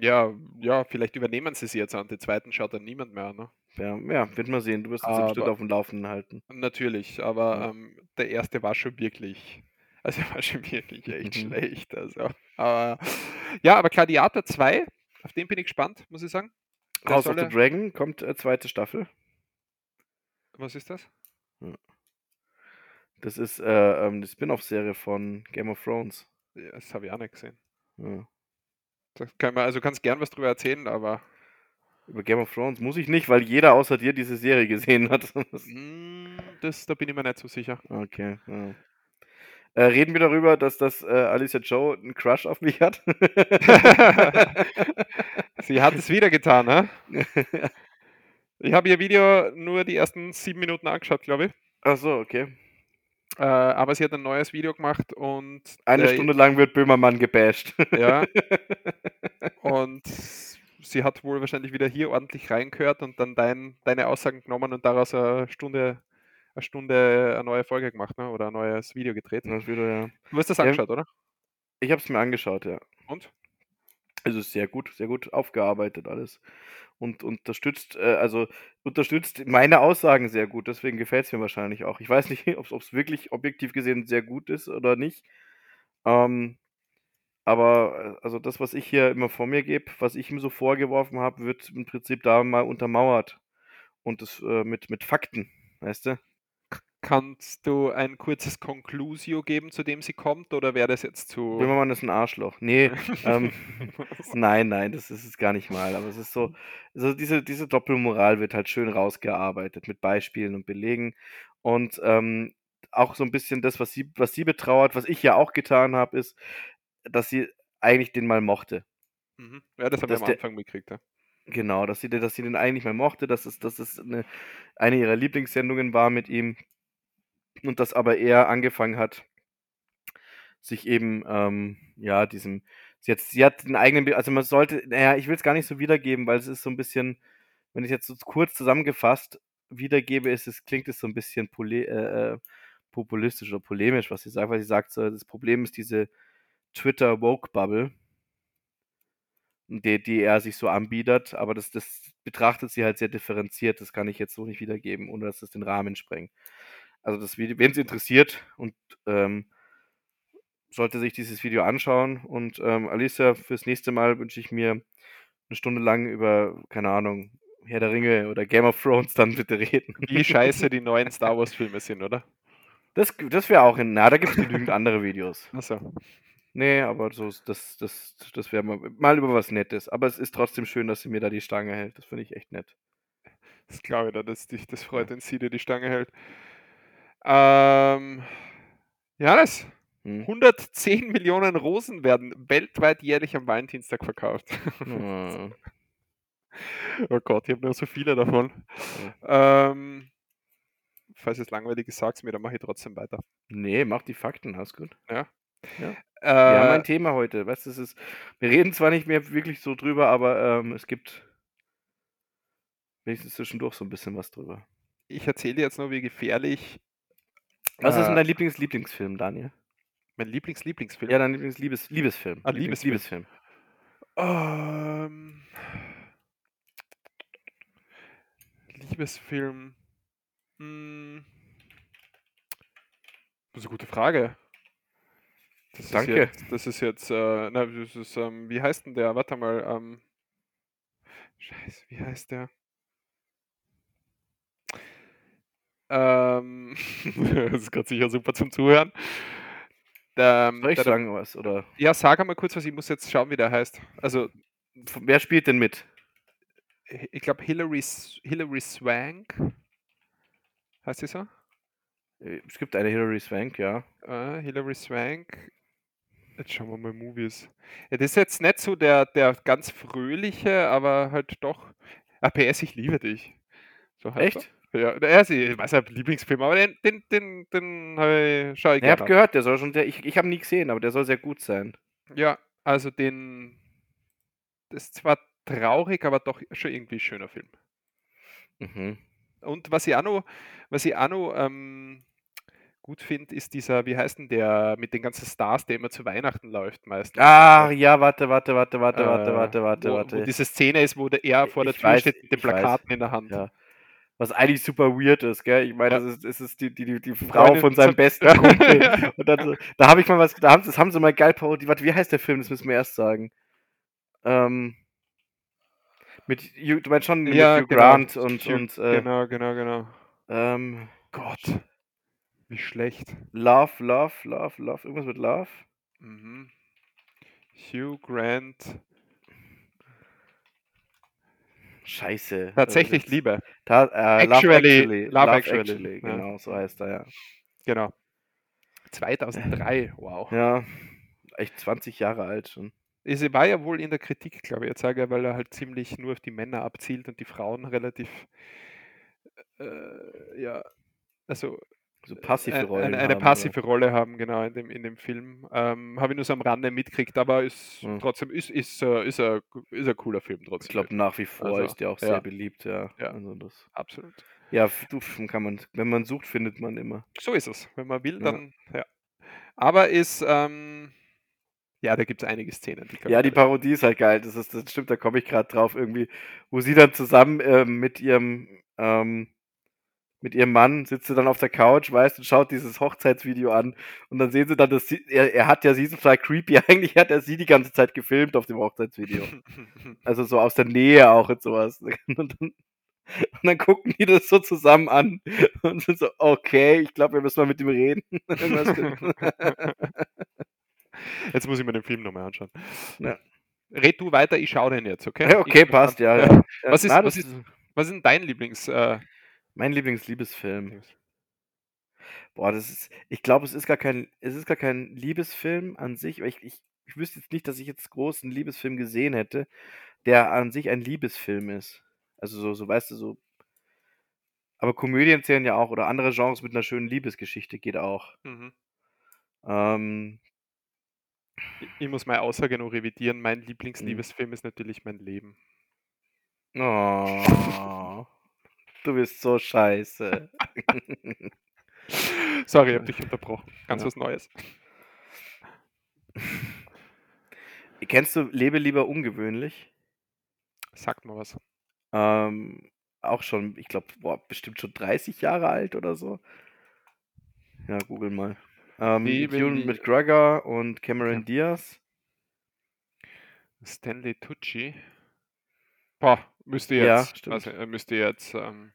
Ja, ja, vielleicht übernehmen sie sie jetzt an. Den zweiten schaut dann niemand mehr, ne? Ja, ja, wird man sehen. Du wirst uns bestimmt Aber aufm Laufenden halten. Natürlich, aber, Ja. ähm, der erste war schon wirklich also, er war schon wirklich echt Mhm. schlecht, also. Aber ja, aber Gladiator 2, auf den bin ich gespannt, muss ich sagen. Der House of the Dragon kommt, äh, 2. Staffel. Was ist das? Ja. Das ist, äh, ähm, 'ne Spin-off-Serie von Game of Thrones. Ja, das habe ich auch nicht gesehen. Ja. Können wir also, kannst gern was drüber erzählen, aber Über Game of Thrones muss ich nicht, weil jeder außer dir diese Serie gesehen hat. Das Hm, das da bin ich mir nicht so sicher. Okay, ja. Äh, reden wir darüber, dass dass, äh, Alicia Joe 'n Crush auf mich hat? Sie hat es wieder getan, ne? Ich habe ihr Video nur die ersten 7 Minuten angeschaut, glaube ich. Ach so, okay. Äh, aber sie hat ein neues Video gemacht und Eine der Stunde lang wird Böhmermann gebasht. Ja. Und sie hat wohl wahrscheinlich wieder hier ordentlich reingehört und dann dein deine Aussagen genommen und daraus 'ne Stunde 'ne Stunde eine neue Folge gemacht, ne, oder ein neues Video gedreht. Video, ja. Du hast das Ja. angeschaut, oder? Ich habe es mir angeschaut, ja. Und? Also, sehr gut sehr gut aufgearbeitet alles und unterstützt äh, also, unterstützt meine Aussagen sehr gut, deswegen gefällt's mir wahrscheinlich auch. Ich weiß nicht, ob's ob's wirklich objektiv gesehen sehr gut ist oder nicht. Ähm, aber, äh, also, das, was ich hier immer vor mir gebe, was ich ihm so vorgeworfen habe, wird im Prinzip da mal untermauert und das, äh, mit mit Fakten, weißt du? Kannst du ein kurzes Conclusio geben, zu dem sie kommt, oder wäre das jetzt zu Böhmermann ist 'n Arschloch. Ne, ähm, nein, nein, das ist es gar nicht mal, aber es ist so so diese diese Doppelmoral wird halt schön rausgearbeitet mit Beispielen und Belegen und, ähm, auch so 'n bisschen das, was sie was sie betrauert, was ich ja auch getan habe, ist, dass sie eigentlich den mal mochte. Mhm. Ja, das habe ich Dass am Anfang mitgekriegt, ja. Genau, dass sie den dass sie den eigentlich mal mochte, dass es dass es 'ne eine ihrer Lieblingssendungen war mit ihm und dass aber er angefangen hat sich eben, ähm, ja, diesem sie hat sie hat 'n eigenen also, man sollte na ja, ich will's gar nicht so wiedergeben, weil es ist so 'n bisschen wenn ich jetzt so kurz zusammengefasst wiedergebe, ist es klingt es so 'n bisschen pole äh, äh, populistisch oder polemisch, was sie sagt, weil sie sagt so: „Das Problem ist diese Twitter Woke Bubble“ die die er sich so anbietet, aber das das betrachtet sie halt sehr differenziert. Das kann ich jetzt so nicht wiedergeben, ohne dass das den Rahmen sprengt. Also, das Video wen's interessiert und, ähm sollte sich dieses Video anschauen und, ähm, Alicia, fürs nächste Mal wünsche ich mir 'ne Stunde lang über, keine Ahnung, Herr der Ringe oder Game of Thrones dann bitte reden. Wie scheiße die neuen Star Wars Filme sind, oder? Das das wäre auch in na, da gibt's genügend andere Videos. Ach so. Ne, aber so das das das wäre mal mal über was Nettes. Aber es ist trotzdem schön, dass sie mir da die Stange hält. Das finde ich echt nett. Das glaube ich dir, dass dich das freut, wenn sie dir die Stange hält. Ähm, Johannes, Mhm. 110.000.000 Rosen werden weltweit jährlich am Valentinstag verkauft. Ah. Oh Gott, ich habe nur so viele davon. Ja. Ähm, falls es langweilig ist, sag's mir, dann mache ich trotzdem weiter. Ne, mach die Fakten, alles gut. Ja. Ja. Wir haben ein Äh Thema heute. Weißt du, es ist wir reden zwar nicht mehr wirklich so drüber, aber, ähm, es gibt wenigstens zwischendurch so 'n bisschen was drüber. Ich erzähle dir jetzt nur, wie gefährlich Was ist denn äh dein Lieblings-Lieblingsfilm, Daniel? mein Lieblings-Lieblingsfilm? Ja, dein Lieblings-Liebes Liebesfilm. Ah, Liebesfilm. Lieblings-Liebesfilm. Ähm Liebesfilm. Hm. Das ist 'ne gute Frage. Das ist Danke. jetzt das ist jetzt, äh na, das ist, ähm wie heißt 'n der? Warte mal, ähm Scheiße, wie heißt der? Ähm, das ist grad sicher super zum Zuhören. Ähm, Soll ich der sagen was, oder? Ja, sag einmal kurz was, ich muss jetzt schauen, wie der heißt. Also wer spielt denn mit? Ich glaube, Hilary S Hilary Swank. Heißt die so? Äh, es gibt eine Hilary Swank, ja. Äh, Hilary Swank. Jetzt schauen wir mal Movies. Ja, das ist jetzt nicht so der der ganz fröhliche, aber halt doch Ah, PS, ich liebe dich. So heißt Echt? er. Ja, er ist, ich weiß nicht, Lieblingsfilm, aber den, den, den, den äh, schaue ich Ich habe gerne. an. gehört, der soll schon sehr, ich, ich habe nie gesehen, aber der soll sehr gut sein. Ja, also den, das ist zwar traurig, aber doch schon irgendwie ein schöner Film. Mhm. Und was ich auch noch, was ich auch noch ähm, gut finde, ist dieser, wie heißt denn der mit den ganzen Stars, der immer zu Weihnachten läuft meistens. Ah, ja, warte, warte, warte, warte, Äh, warte, warte, warte, wo, wo warte. diese Szene ist, wo der, er vor der Ich Tür weiß, steht mit den ich weiß. Plakaten in der Hand. Ja. Was eigentlich super weird ist, gell? Ich meine, Ja. das ist, das ist die, die, die, die Frau Freundin von seinem besten. Kumpel. Und dann, da habe ich mal was, da haben, das haben sie mal geil parodiert. Warte, wie heißt der Film? Das müssen wir erst sagen. Ähm, mit, du meinst schon mit Ja, Hugh genau. Grant und, und äh, genau, genau, genau. ähm, Gott, wie schlecht. Love, Love, Love, Love, irgendwas mit Love? Mhm. Hugh Grant. Scheiße. Tatsächlich Also, Liebe. Ta äh, Love Actually, Actually. Love Actually, ja. Genau, so heißt er, ja. Genau. 2003, wow. Ja, echt 20 Jahre alt schon. Es war ja wohl in der Kritik, glaube ich, jetzt sage ich, weil er halt ziemlich nur auf die Männer abzielt und die Frauen relativ, äh, ja, also So passive Rollen. eine, eine haben, passive Rolle haben, genau, in dem, in dem Film. Ähm, Habe ich nur so am Rande mitgekriegt, aber ist Hm. trotzdem, ist, ist, äh, ist, ein, ist ein cooler Film Ich trotzdem. glaube, nach wie vor Also, ist der auch ja. sehr beliebt, ja. Ja. Also das, Absolut. ja, du, kann man, wenn man sucht, findet man immer. So ist es. Wenn man will, Ja. dann, ja. Aber ist, ähm, ja, da gibt es einige Szenen. Die Ja, die Parodie ist halt geil. Das ist, das stimmt, da komme ich gerade drauf irgendwie, wo sie dann zusammen ähm, mit ihrem, ähm, mit ihrem Mann sitzt sie dann auf der Couch, weißt, und schaut dieses Hochzeitsvideo an. Und dann sehen sie dann, dass sie, er, er hat ja sie total creepy. Eigentlich hat er sie die ganze Zeit gefilmt auf dem Hochzeitsvideo. Also so aus der Nähe auch und sowas. Und dann, und dann gucken die das so zusammen an und sind so, okay, ich glaube, wir müssen mal mit ihm reden. Jetzt muss ich mir den Film nochmal anschauen. Ja. Red du weiter, ich schaue den jetzt, okay? Okay, Ich- passt, ja. Ja. Was ist- Na, was ist- Was ist denn dein Lieblings? Äh, mein Lieblingsliebesfilm? Boah, das ist, ich glaube, es ist gar kein, es ist gar kein Liebesfilm an sich, ich, ich, ich wüsste jetzt nicht, dass ich jetzt groß einen Liebesfilm gesehen hätte, der an sich ein Liebesfilm ist. Also so, so, weißt du, so. Aber Komödien zählen ja auch, oder andere Genres mit einer schönen Liebesgeschichte geht auch. mhm. Ähm, Ich- Ich muss meine Aussage noch revidieren. Mein Mhm. Lieblingsliebesfilm ist natürlich mein Leben. oh, du bist so scheiße. Sorry, ich habe dich unterbrochen. Ganz Ja. was Neues. Kennst du Lebe lieber ungewöhnlich? Sagt mal was. Ähm, auch schon, ich glaube, bestimmt schon 30 Jahre alt oder so. Ja, google mal. Ähm, lie- McGregor und Cameron Ja. Diaz. Stanley Tucci. Boah, müsste Ja, jetzt. stimmt. also, müsste jetzt. Ähm,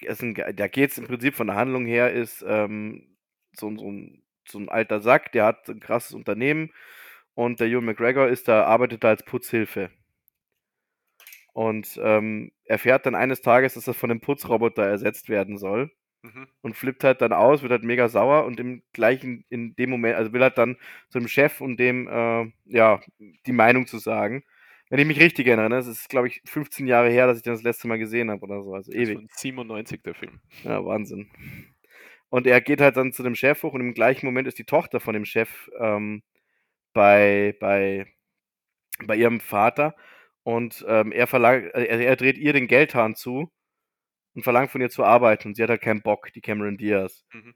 Ist ein, da geht es im Prinzip von der Handlung her, ist ähm, so, ein- so, ein, so ein alter Sack, der hat ein krasses Unternehmen und der Ewan McGregor ist da, arbeitet da als Putzhilfe. Und ähm, erfährt dann eines Tages, dass er von einem Putzroboter ersetzt werden soll. mhm. und flippt halt dann aus, wird halt mega sauer und im gleichen, in dem Moment, also will halt dann zu dem Chef und dem, äh, ja, die Meinung zu sagen. Wenn ich mich richtig erinnere, ne, das ist, glaube ich, 15 Jahre her, dass ich den das letzte Mal gesehen habe oder so, also Das ist ewig. von 97 der Film. Ja, Wahnsinn. Und er geht halt dann zu dem Chef hoch und im gleichen Moment ist die Tochter von dem Chef ähm, bei, bei, bei ihrem Vater und ähm, er verlangt, äh, er, er dreht ihr den Geldhahn zu und verlangt von ihr zu arbeiten und sie hat halt keinen Bock, die Cameron Diaz. Mhm.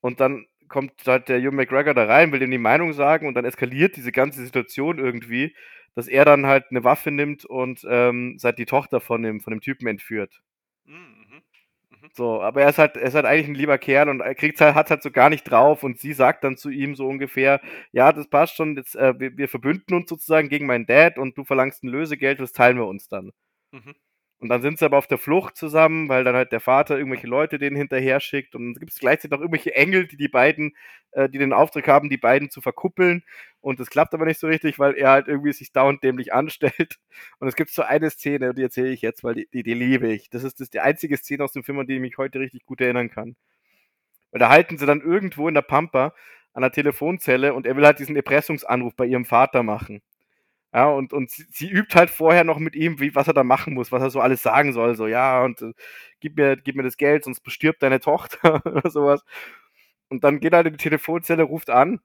Und dann kommt halt der Hugh McGregor da rein, will ihm die Meinung sagen und dann eskaliert diese ganze Situation irgendwie, dass er dann halt eine Waffe nimmt und ähm, seit die Tochter von dem, von dem Typen entführt. Mhm. So, aber er ist halt, er ist halt eigentlich ein lieber Kerl und er kriegt's halt, hat's halt so gar nicht drauf und sie sagt dann zu ihm so ungefähr, ja, das passt schon, jetzt, äh, wir, wir verbünden uns sozusagen gegen meinen Dad und du verlangst ein Lösegeld, das teilen wir uns dann. Mhm. Und dann sind sie aber auf der Flucht zusammen, weil dann halt der Vater irgendwelche Leute denen hinterher schickt. Und dann gibt es gleichzeitig noch irgendwelche Engel, die die beiden, äh, die den Auftrag haben, die beiden zu verkuppeln. Und das klappt aber nicht so richtig, weil er halt irgendwie sich dauernd dämlich anstellt. Und es gibt so eine Szene, die erzähle ich jetzt, weil die, die, die liebe ich. Das ist, das ist die einzige Szene aus dem Film, an die ich mich heute richtig gut erinnern kann. Weil da halten sie dann irgendwo in der Pampa an der Telefonzelle und er will halt diesen Erpressungsanruf bei ihrem Vater machen. Ja, und, und sie, sie übt halt vorher noch mit ihm, wie, was er da machen muss, was er so alles sagen soll. So, ja, und äh, gib, mir, gib mir das Geld, sonst bestirbt deine Tochter oder sowas. Und dann geht er halt in die Telefonzelle, ruft an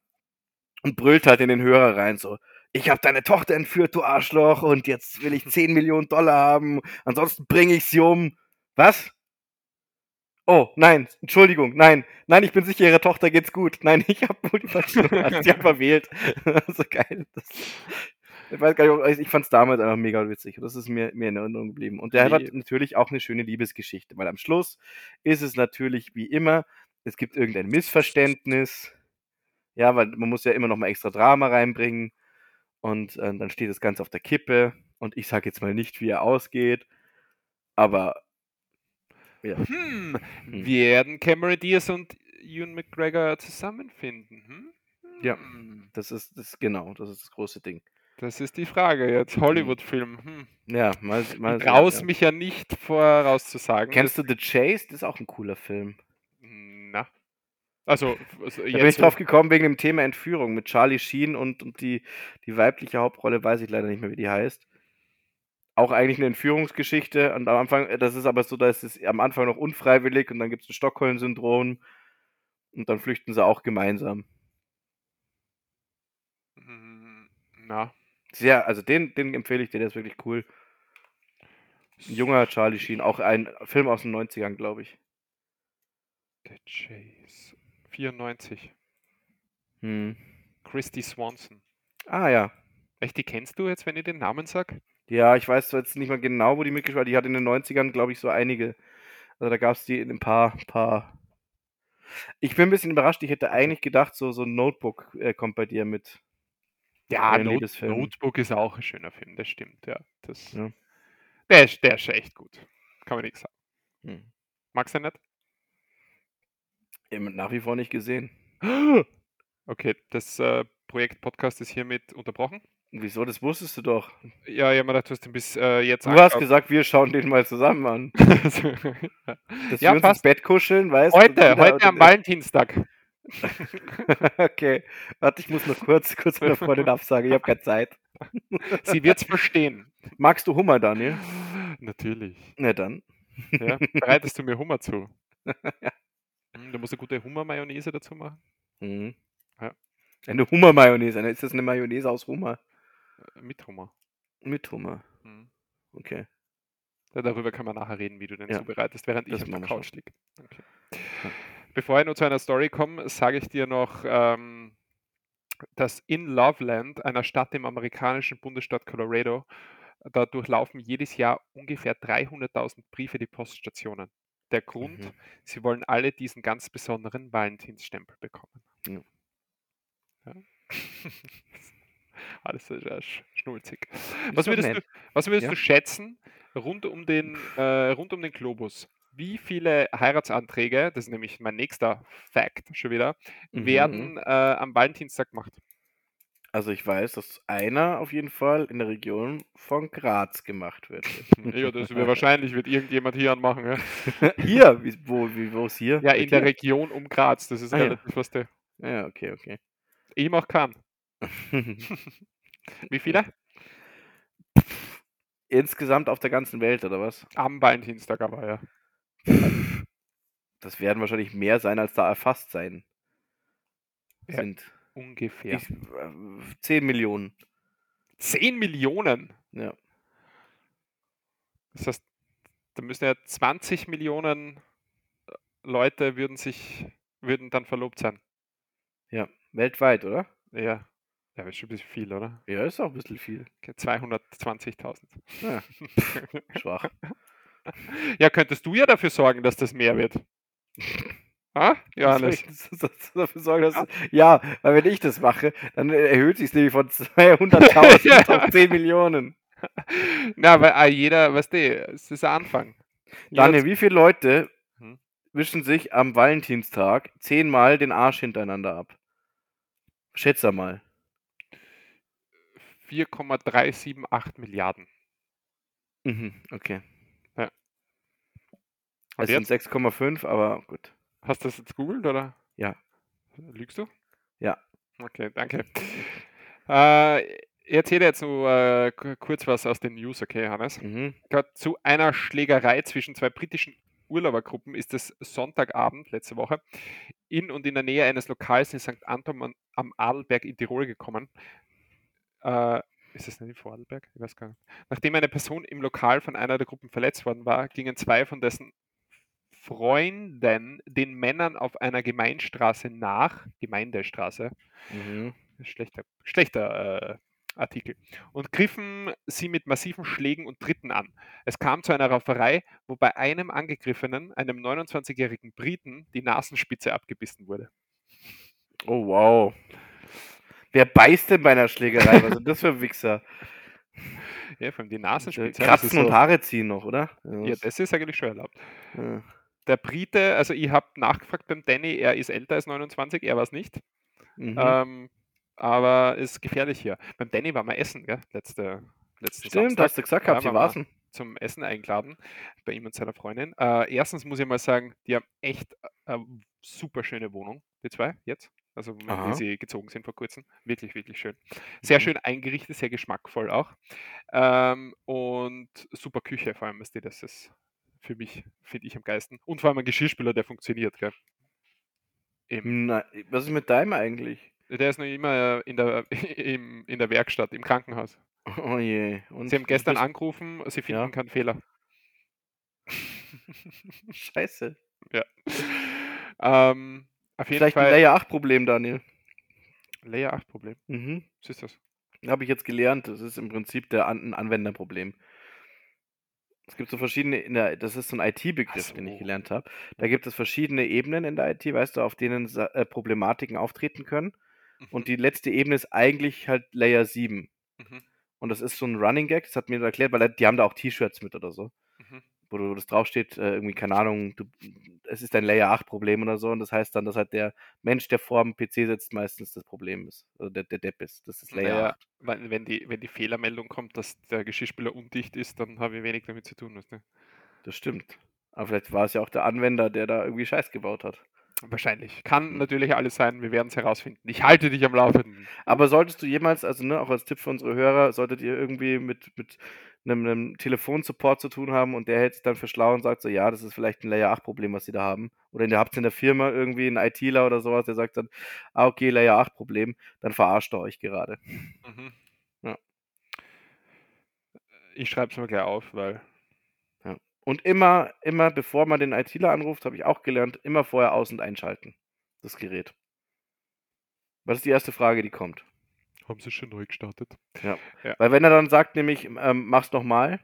und brüllt halt in den Hörer rein, so, ich habe deine Tochter entführt, du Arschloch, und jetzt will ich 10 Millionen Dollar haben, ansonsten bringe ich sie um. Was? Oh, nein, Entschuldigung, nein, nein, ich bin sicher, ihrer Tochter geht's gut. Nein, ich habe Multiversion, sie hat verwählt. so geil. Das, ich weiß gar nicht, ich fand's damals einfach mega witzig. Das ist mir, mir in Erinnerung geblieben. Und der hat natürlich auch eine schöne Liebesgeschichte, weil am Schluss ist es natürlich wie immer, es gibt irgendein Missverständnis. Ja, weil man muss ja immer noch mal extra Drama reinbringen. Und äh, dann steht das Ganze auf der Kippe. Und ich sage jetzt mal nicht, wie er ausgeht. Aber ja. Hm, hm. werden Cameron Diaz und Ewan McGregor zusammenfinden? Hm? Ja, das ist das genau, das ist das große Ding. Das ist die Frage jetzt. Hollywood-Film. Hm. Ja, mal, mal Ich traust ja. mich ja nicht vorauszusagen. Kennst du The Chase? Das ist auch ein cooler Film. Na. Also, also da bin ich drauf gekommen wegen dem Thema Entführung mit Charlie Sheen und, und die, die weibliche Hauptrolle, weiß ich leider nicht mehr, wie die heißt. Auch eigentlich eine Entführungsgeschichte. Und am Anfang, das ist aber so, dass es am Anfang noch unfreiwillig und dann gibt es ein Stockholm-Syndrom und dann flüchten sie auch gemeinsam. Hm, na. Sehr, also den, den empfehle ich dir, der ist wirklich cool. Ein junger Charlie Sheen, auch ein Film aus den 90ern, glaube ich. The Chase. 94. Hm. Christy Swanson. Ah ja. Echt, die kennst du jetzt, wenn ich den Namen sag? Ja, ich weiß jetzt nicht mal genau, wo die mitgespielt hat. Die hat in den 90ern, glaube ich, so einige. Also da gab es die in ein paar, paar. Ich bin ein bisschen überrascht. Ich hätte eigentlich gedacht, so, so ein Notebook äh, kommt bei dir mit. Ja, Not Notebook ist auch ein schöner Film, das stimmt, ja. Das, ja. Der, ist, der ist echt gut. Kann man nichts sagen. Hm. Magst du nicht? Eben nach wie vor nicht gesehen. Okay, das äh, Projekt Podcast ist hiermit unterbrochen. Wieso? Das wusstest du doch. Ja, ja, man dachte, du hast den bis äh, jetzt Du hast gesagt, wir schauen den mal zusammen an. Dass ja, wir uns ins Bett kuscheln, weißt du? Heute, heute am Valentinstag. okay. Warte, ich muss noch kurz, kurz meiner Freundin absagen. Ich habe keine Zeit. Sie wird's verstehen. Magst du Hummer, Daniel? Natürlich. Na dann. Ja, bereitest du mir Hummer zu? ja. Hm, du musst eine gute Hummer-Mayonnaise dazu machen. Mhm. Ja. Eine Hummer-Mayonnaise. Ist das eine Mayonnaise aus Hummer? Äh, mit Hummer. Mit Hummer. Mhm. Okay. Ja, darüber kann man nachher reden, wie du den ja. zubereitest, während das ich auf der Couch liege. Okay. Ja. Bevor ich nur zu einer Story komme, sage ich dir noch, ähm, dass in Loveland, einer Stadt im amerikanischen Bundesstaat Colorado, da durchlaufen jedes Jahr ungefähr 300.000 Briefe die Poststationen. Der Grund, mhm. sie wollen alle diesen ganz besonderen Valentinsstempel bekommen. Ja. ja. Alles sehr schnulzig. Was würdest, du, was würdest ja. du schätzen rund um, den, äh, rund um den Globus? Wie viele Heiratsanträge, das ist nämlich mein nächster Fact schon wieder, mhm. werden äh, am Valentinstag gemacht? Also ich weiß, dass einer auf jeden Fall in der Region von Graz gemacht wird. ja, das wäre wahrscheinlich, wird irgendjemand hier anmachen. Ja. hier? Wo, wo ist hier? Ja, in der Region um Graz. Das ist ah, relativ ja. was der. Ja, okay, okay. Ich mach keinen. Wie viele? Insgesamt auf der ganzen Welt, oder was? Am Valentinstag aber, ja. Das werden wahrscheinlich mehr sein, als da erfasst sein. Ja, sind ungefähr. Ich, äh, 10 Millionen. 10 Millionen? Ja. Das heißt, da müssen ja 20 Millionen äh, Leute würden sich, würden dann verlobt sein. Ja, weltweit, oder? Ja. Ja, ist schon ein bisschen viel, oder? Ja, ist auch ein bisschen viel. Okay, 220.000. Ja. Schwach. Ja, könntest du ja dafür sorgen, dass das mehr wird. Ah, Johannes? Dafür sorgen, dass ja. ja, weil wenn ich das mache, dann erhöht sich es nämlich von 200.000 ja. auf 10 Millionen. Na, weil ah, jeder, weißt du, es ist ein Anfang. Daniel, wie viele Leute hm? wischen sich am Valentinstag zehnmal den Arsch hintereinander ab? Schätze mal. 4,378 Milliarden. Mhm, okay. Es sind 6,5, aber gut. Hast du das jetzt googelt oder? Ja. Lügst du? Ja. Okay, danke. Äh, Ich erzähle jetzt nur äh, kurz was aus den News, okay, Hannes? Mhm. Gerade zu einer Schlägerei zwischen zwei britischen Urlaubergruppen ist es Sonntagabend letzte Woche in und in der Nähe eines Lokals in St. Anton am- am Adelberg in Tirol gekommen. Äh, ist das nicht in Vorarlberg? Ich weiß gar nicht. Nachdem eine Person im Lokal von einer der Gruppen verletzt worden war, gingen zwei von dessen Freunden den Männern auf einer Gemeinstraße nach, Gemeindestraße, Mhm. schlechter, schlechter äh, Artikel, und griffen sie mit massiven Schlägen und Tritten an. Es kam zu einer Rauferei, wo bei einem Angegriffenen, einem 29-jährigen Briten, die Nasenspitze abgebissen wurde. Oh, wow. Wer beißt denn bei einer Schlägerei? Was sind das für Wichser? Ja, vor allem die Nasenspitze. Kratzen ist und so, Haare ziehen noch, oder? ja, das ist eigentlich schon erlaubt. ja. Der Brite, also ich habe nachgefragt beim Danny, er ist älter als 29, er war es nicht. Mhm. Ähm, aber ist gefährlich hier. Beim Danny waren wir essen, gell? Letzte, letzten Stimmt, Samstag hast du gesagt Ja, gehabt, sie waren wir. war's. zum Essen eingeladen bei ihm und seiner Freundin. Äh, erstens muss ich mal sagen, die haben echt äh, eine super schöne Wohnung, die zwei jetzt. Also die sie gezogen sind vor kurzem. Wirklich, wirklich schön. Sehr Mhm. schön eingerichtet, sehr geschmackvoll auch. Ähm, und super Küche, vor allem, was die das ist für mich, finde ich am geilsten. Und vor allem ein Geschirrspüler, der funktioniert, gell? Im, Na, was ist mit deinem eigentlich? der ist noch immer äh, in der, im, in der Werkstatt, im Krankenhaus. Oh je. Und Sie haben gestern angerufen, sie finden Ja. keinen Fehler. Scheiße. Ähm, auf jeden Vielleicht ein Fall. Layer 8 Problem, Daniel. Layer 8 Problem. Mhm. Was ist das? Habe ich jetzt gelernt. Das ist im Prinzip der An ein Anwenderproblem. Es gibt so verschiedene, in der, das ist so ein IT-Begriff, den ich so. gelernt habe. Da gibt es verschiedene Ebenen in der IT, weißt du, auf denen äh, Problematiken auftreten können. Und die letzte Ebene ist eigentlich halt Layer 7. Mhm, Und das ist so ein Running Gag, das hat mir erklärt, weil die haben da auch T-Shirts mit oder so. Wo du das draufsteht, äh, irgendwie, keine Ahnung, du, es ist ein Layer 8 Problem oder so, und das heißt dann, dass halt der Mensch, der vor dem PC sitzt, meistens das Problem ist. Also der, der Depp ist. Das ist Layer Naja, 8. weil wenn die, wenn die Fehlermeldung kommt, dass der Geschirrspüler undicht ist, dann habe ich wenig damit zu tun. Weißt du? Das stimmt. Aber vielleicht war es ja auch der Anwender, der da irgendwie Scheiß gebaut hat. Wahrscheinlich. Kann Hm. natürlich alles sein, wir werden es herausfinden. Ich halte dich am Laufenden. Aber solltest du jemals, also ne, auch als Tipp für unsere Hörer, solltet ihr irgendwie mit, mit einem, einem Telefonsupport zu tun haben und der hält sich dann für schlau und sagt so, ja, das ist vielleicht ein Layer 8 Problem, was sie da haben. Oder ihr habt es in der Firma irgendwie einen ITler oder sowas, der sagt dann, ah, okay, Layer 8 Problem, dann verarscht er euch gerade. Mhm. Ja. Ich schreibe es mal gleich auf, weil Und immer, immer, bevor man den ITler anruft, habe ich auch gelernt, immer vorher aus- und einschalten. Das Gerät. Was ist die erste Frage, die kommt? Haben sie schon neu gestartet. Weil wenn er dann sagt, nämlich, ähm, mach's nochmal,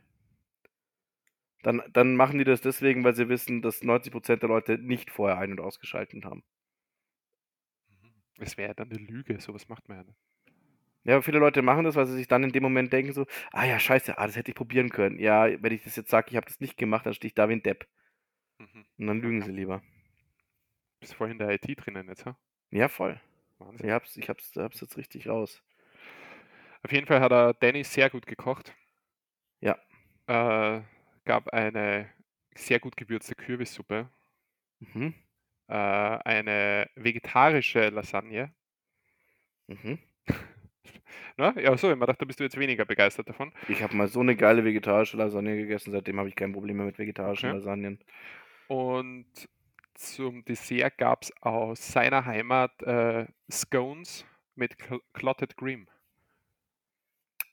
dann, dann machen die das deswegen, weil sie wissen, dass 90% der Leute nicht vorher ein- und ausgeschaltet haben. Es wäre ja dann eine Lüge, sowas macht man ja nicht. Ja, aber viele Leute machen das, weil sie sich dann in dem Moment denken so, ah ja, scheiße, ah, das hätte ich probieren können. Ja, wenn ich das jetzt sage, ich habe das nicht gemacht, dann stehe ich da wie ein Depp. Mhm. Und dann lügen sie lieber. Bist voll in der IT drinnen jetzt, ha? Ja, voll. Wahnsinn. Ich hab's, ich hab's, hab's jetzt richtig raus. Auf jeden Fall hat er Danny sehr gut gekocht. Ja. Äh, gab eine sehr gut gewürzte Kürbissuppe, Mhm. äh, eine vegetarische Lasagne. Mhm. Na, ja, so, ich mir dachte, da bist du jetzt weniger begeistert davon. Ich habe mal so eine geile vegetarische Lasagne gegessen, seitdem habe ich kein Problem mehr mit vegetarischen Okay. Lasagnen. Und zum Dessert gab es aus seiner Heimat äh, Scones mit Cl Clotted Cream.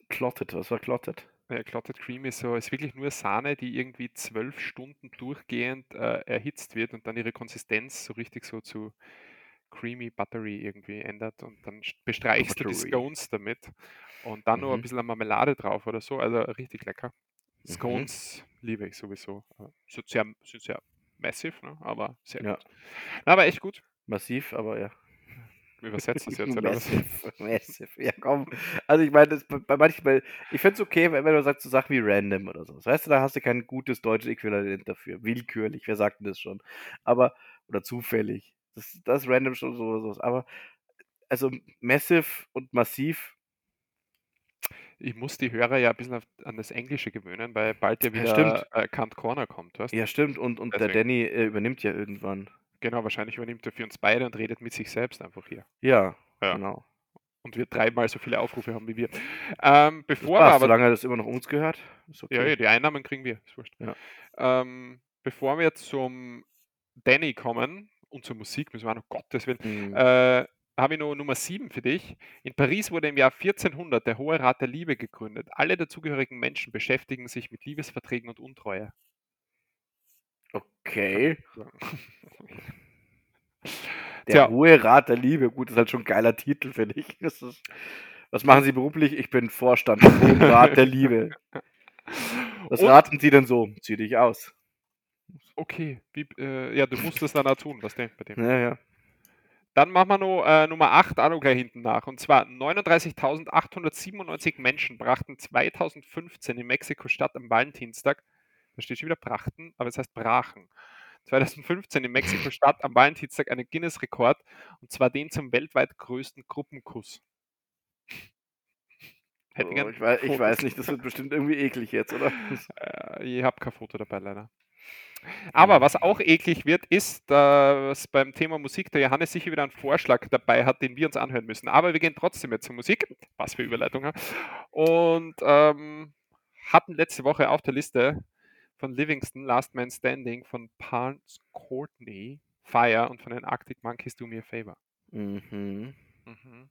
Clotted, was war Clotted? Ja, Clotted Cream ist so, ist wirklich nur Sahne, die irgendwie zwölf Stunden durchgehend äh, erhitzt wird und dann ihre Konsistenz so richtig so zu creamy buttery irgendwie ändert und dann bestreichst du die Buttery. Scones damit und dann noch ein Mhm. bisschen Marmelade drauf oder so, also richtig lecker. Mhm. Scones liebe ich sowieso. Sind sehr, sind sehr massive, ne? aber sehr Ja. gut. Na, aber echt gut. Massiv, aber ja. Übersetzt das jetzt, oder was? massive, massive. Ja, komm. Also ich meine, das bei, manchen, bei, ich finde es okay, wenn, du sagst, so Sachen wie random oder so. Weißt du, da hast du kein gutes deutsches Äquivalent dafür. Willkürlich, wer sagt denn das schon? Aber, oder zufällig. Das, das ist random schon so oder so. Aber, also massive und massiv, Ich muss die Hörer ja ein bisschen auf, an das Englische gewöhnen, weil bald ja Ja, wieder stimmt. äh, Kant Corner kommt, weißt ja stimmt. Und, und der. Danny äh, übernimmt ja irgendwann. Genau, wahrscheinlich übernimmt er für uns beide und redet mit sich selbst einfach hier. Ja, Ja. genau. und wir dreimal so viele Aufrufe haben wie wir. Ähm, Das bevor wir passt, aber solange das immer noch uns gehört. Ist ja, okay. ja, die Einnahmen kriegen wir, ist wurscht. Ja. Ähm, bevor wir zum Danny kommen und zur Musik, müssen wir auch noch Gottes Willen, Mhm. äh, habe ich noch Nummer 7 für dich. In Paris wurde im Jahr 1400 der Hohe Rat der Liebe gegründet. Alle dazugehörigen Menschen beschäftigen sich mit Liebesverträgen und Untreue. Okay. Der Tja. Hohe Rat der Liebe. Gut, das ist halt schon ein geiler Titel, finde ich. Ist, was machen Sie beruflich? Ich bin Vorstand Rat der Liebe. Was Und- raten Sie denn so? Zieh dich aus. Okay, wie, äh, ja, du musst das dann auch tun, was denn bei dem. Ja, ja. Dann machen wir noch äh, Nummer 8 auch noch gleich hinten nach. Und zwar 39.897 Menschen brachten 2015 in Mexiko-Stadt am Valentinstag, da steht schon wieder brachten, aber es heißt brachen. 2015 in Mexiko-Stadt am Valentinstag einen Guinness-Rekord und zwar den zum weltweit größten Gruppenkuss. Oh, ich, weiß, ich weiß nicht, das wird bestimmt irgendwie eklig jetzt, oder? Äh, ich habe kein Foto dabei, leider. Aber was auch eklig wird, ist, dass beim Thema Musik der Johannes sicher wieder einen Vorschlag dabei hat, den wir uns anhören müssen. Aber wir gehen trotzdem jetzt zur Musik. Was für Überleitung. Und ähm, hatten letzte Woche auf der Liste von Livingston Last Man Standing von Parnes Courtney Fire und von den Arctic Monkeys Do Me a Favor. Mhm. Mhm.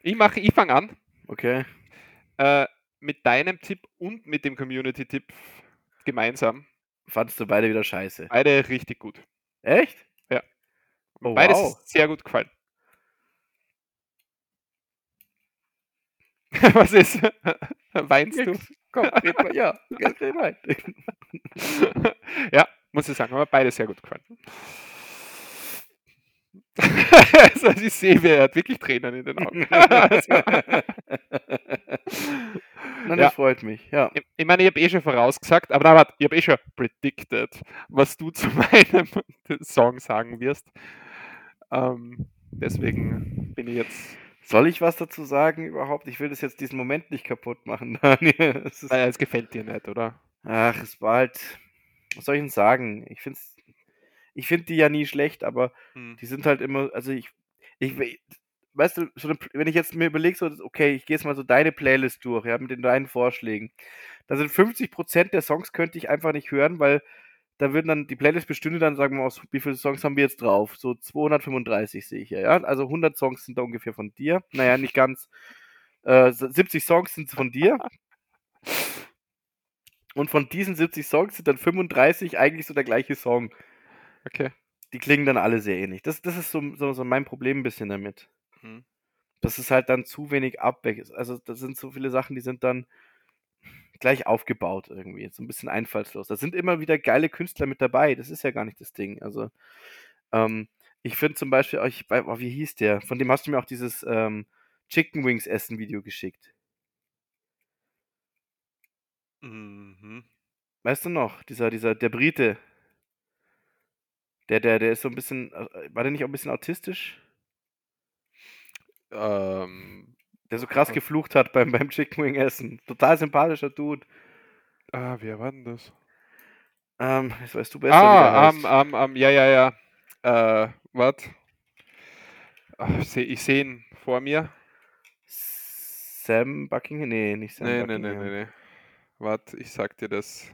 Ich mache, ich fange an Okay. äh, mit deinem Tipp und mit dem Community-Tipp gemeinsam. Fandst du beide wieder scheiße? Beide richtig gut. Echt? Oh, Beides wow. sehr gut gefallen. Was ist? Weinst du? Komm, red mal. Ja, red rein. ja, muss ich sagen, aber beide sehr gut gefallen. also, ich sehe, er hat wirklich Tränen in den Augen. also, das Ja. freut mich. Ja. ich, ich meine, ich habe eh schon vorausgesagt, aber nein, warte, ich habe eh schon predicted, was du zu meinem Song sagen wirst. Ähm, deswegen bin ich jetzt Soll ich was dazu sagen überhaupt? Ich will das jetzt diesen Moment nicht kaputt machen, Daniel. Es ist, es gefällt dir nicht, oder? ach, es war halt. Was soll ich denn sagen? Ich finde ich find die ja nie schlecht, aber Hm. die sind halt immer. Also ich. ich we- weißt du, so eine, wenn ich jetzt mir überlege, so, okay, ich gehe jetzt mal so deine Playlist durch, ja, mit den deinen Vorschlägen. Da sind 50% der Songs könnte ich einfach nicht hören, weil da würden dann, die Playlist bestünde dann, sagen wir mal, aus wie viele Songs haben wir jetzt drauf? So 235 sehe ich ja, ja. Also 100 Songs sind da ungefähr von dir. Naja, nicht ganz. Äh, 70 Songs sind von dir. Und von diesen 70 Songs sind dann 35 eigentlich so der gleiche Song. Okay. Die klingen dann alle sehr ähnlich. Das, das ist so, so, so mein Problem ein bisschen damit. Hm. Dass es halt dann zu wenig Abwechslung ist. Also, das sind so viele Sachen, die sind dann gleich aufgebaut irgendwie. So ein bisschen einfallslos. Da sind immer wieder geile Künstler mit dabei. Das ist ja gar nicht das Ding. Also, ähm, ich finde zum Beispiel, ich, wei- oh, wie hieß der? Von dem hast du mir auch dieses ähm, Chicken Wings Essen Video geschickt. Mhm. Weißt du noch? Dieser, dieser, der Brite. Der, der, der ist so ein bisschen, äh, war der nicht auch ein bisschen autistisch? Ähm, Der so krass geflucht hat beim, beim Chicken Wing Essen. Total sympathischer Dude. ah, wer war denn das? Ähm, das weißt du besser, Ah, ähm, ähm, ähm, ja, ja, ja. Äh, was? Ich sehe ich seh ihn vor mir. Sam Buckingham? Nee, nicht Sam Nee, nee, nee, Buckingham. nee, nee. Warte, ich sag dir das.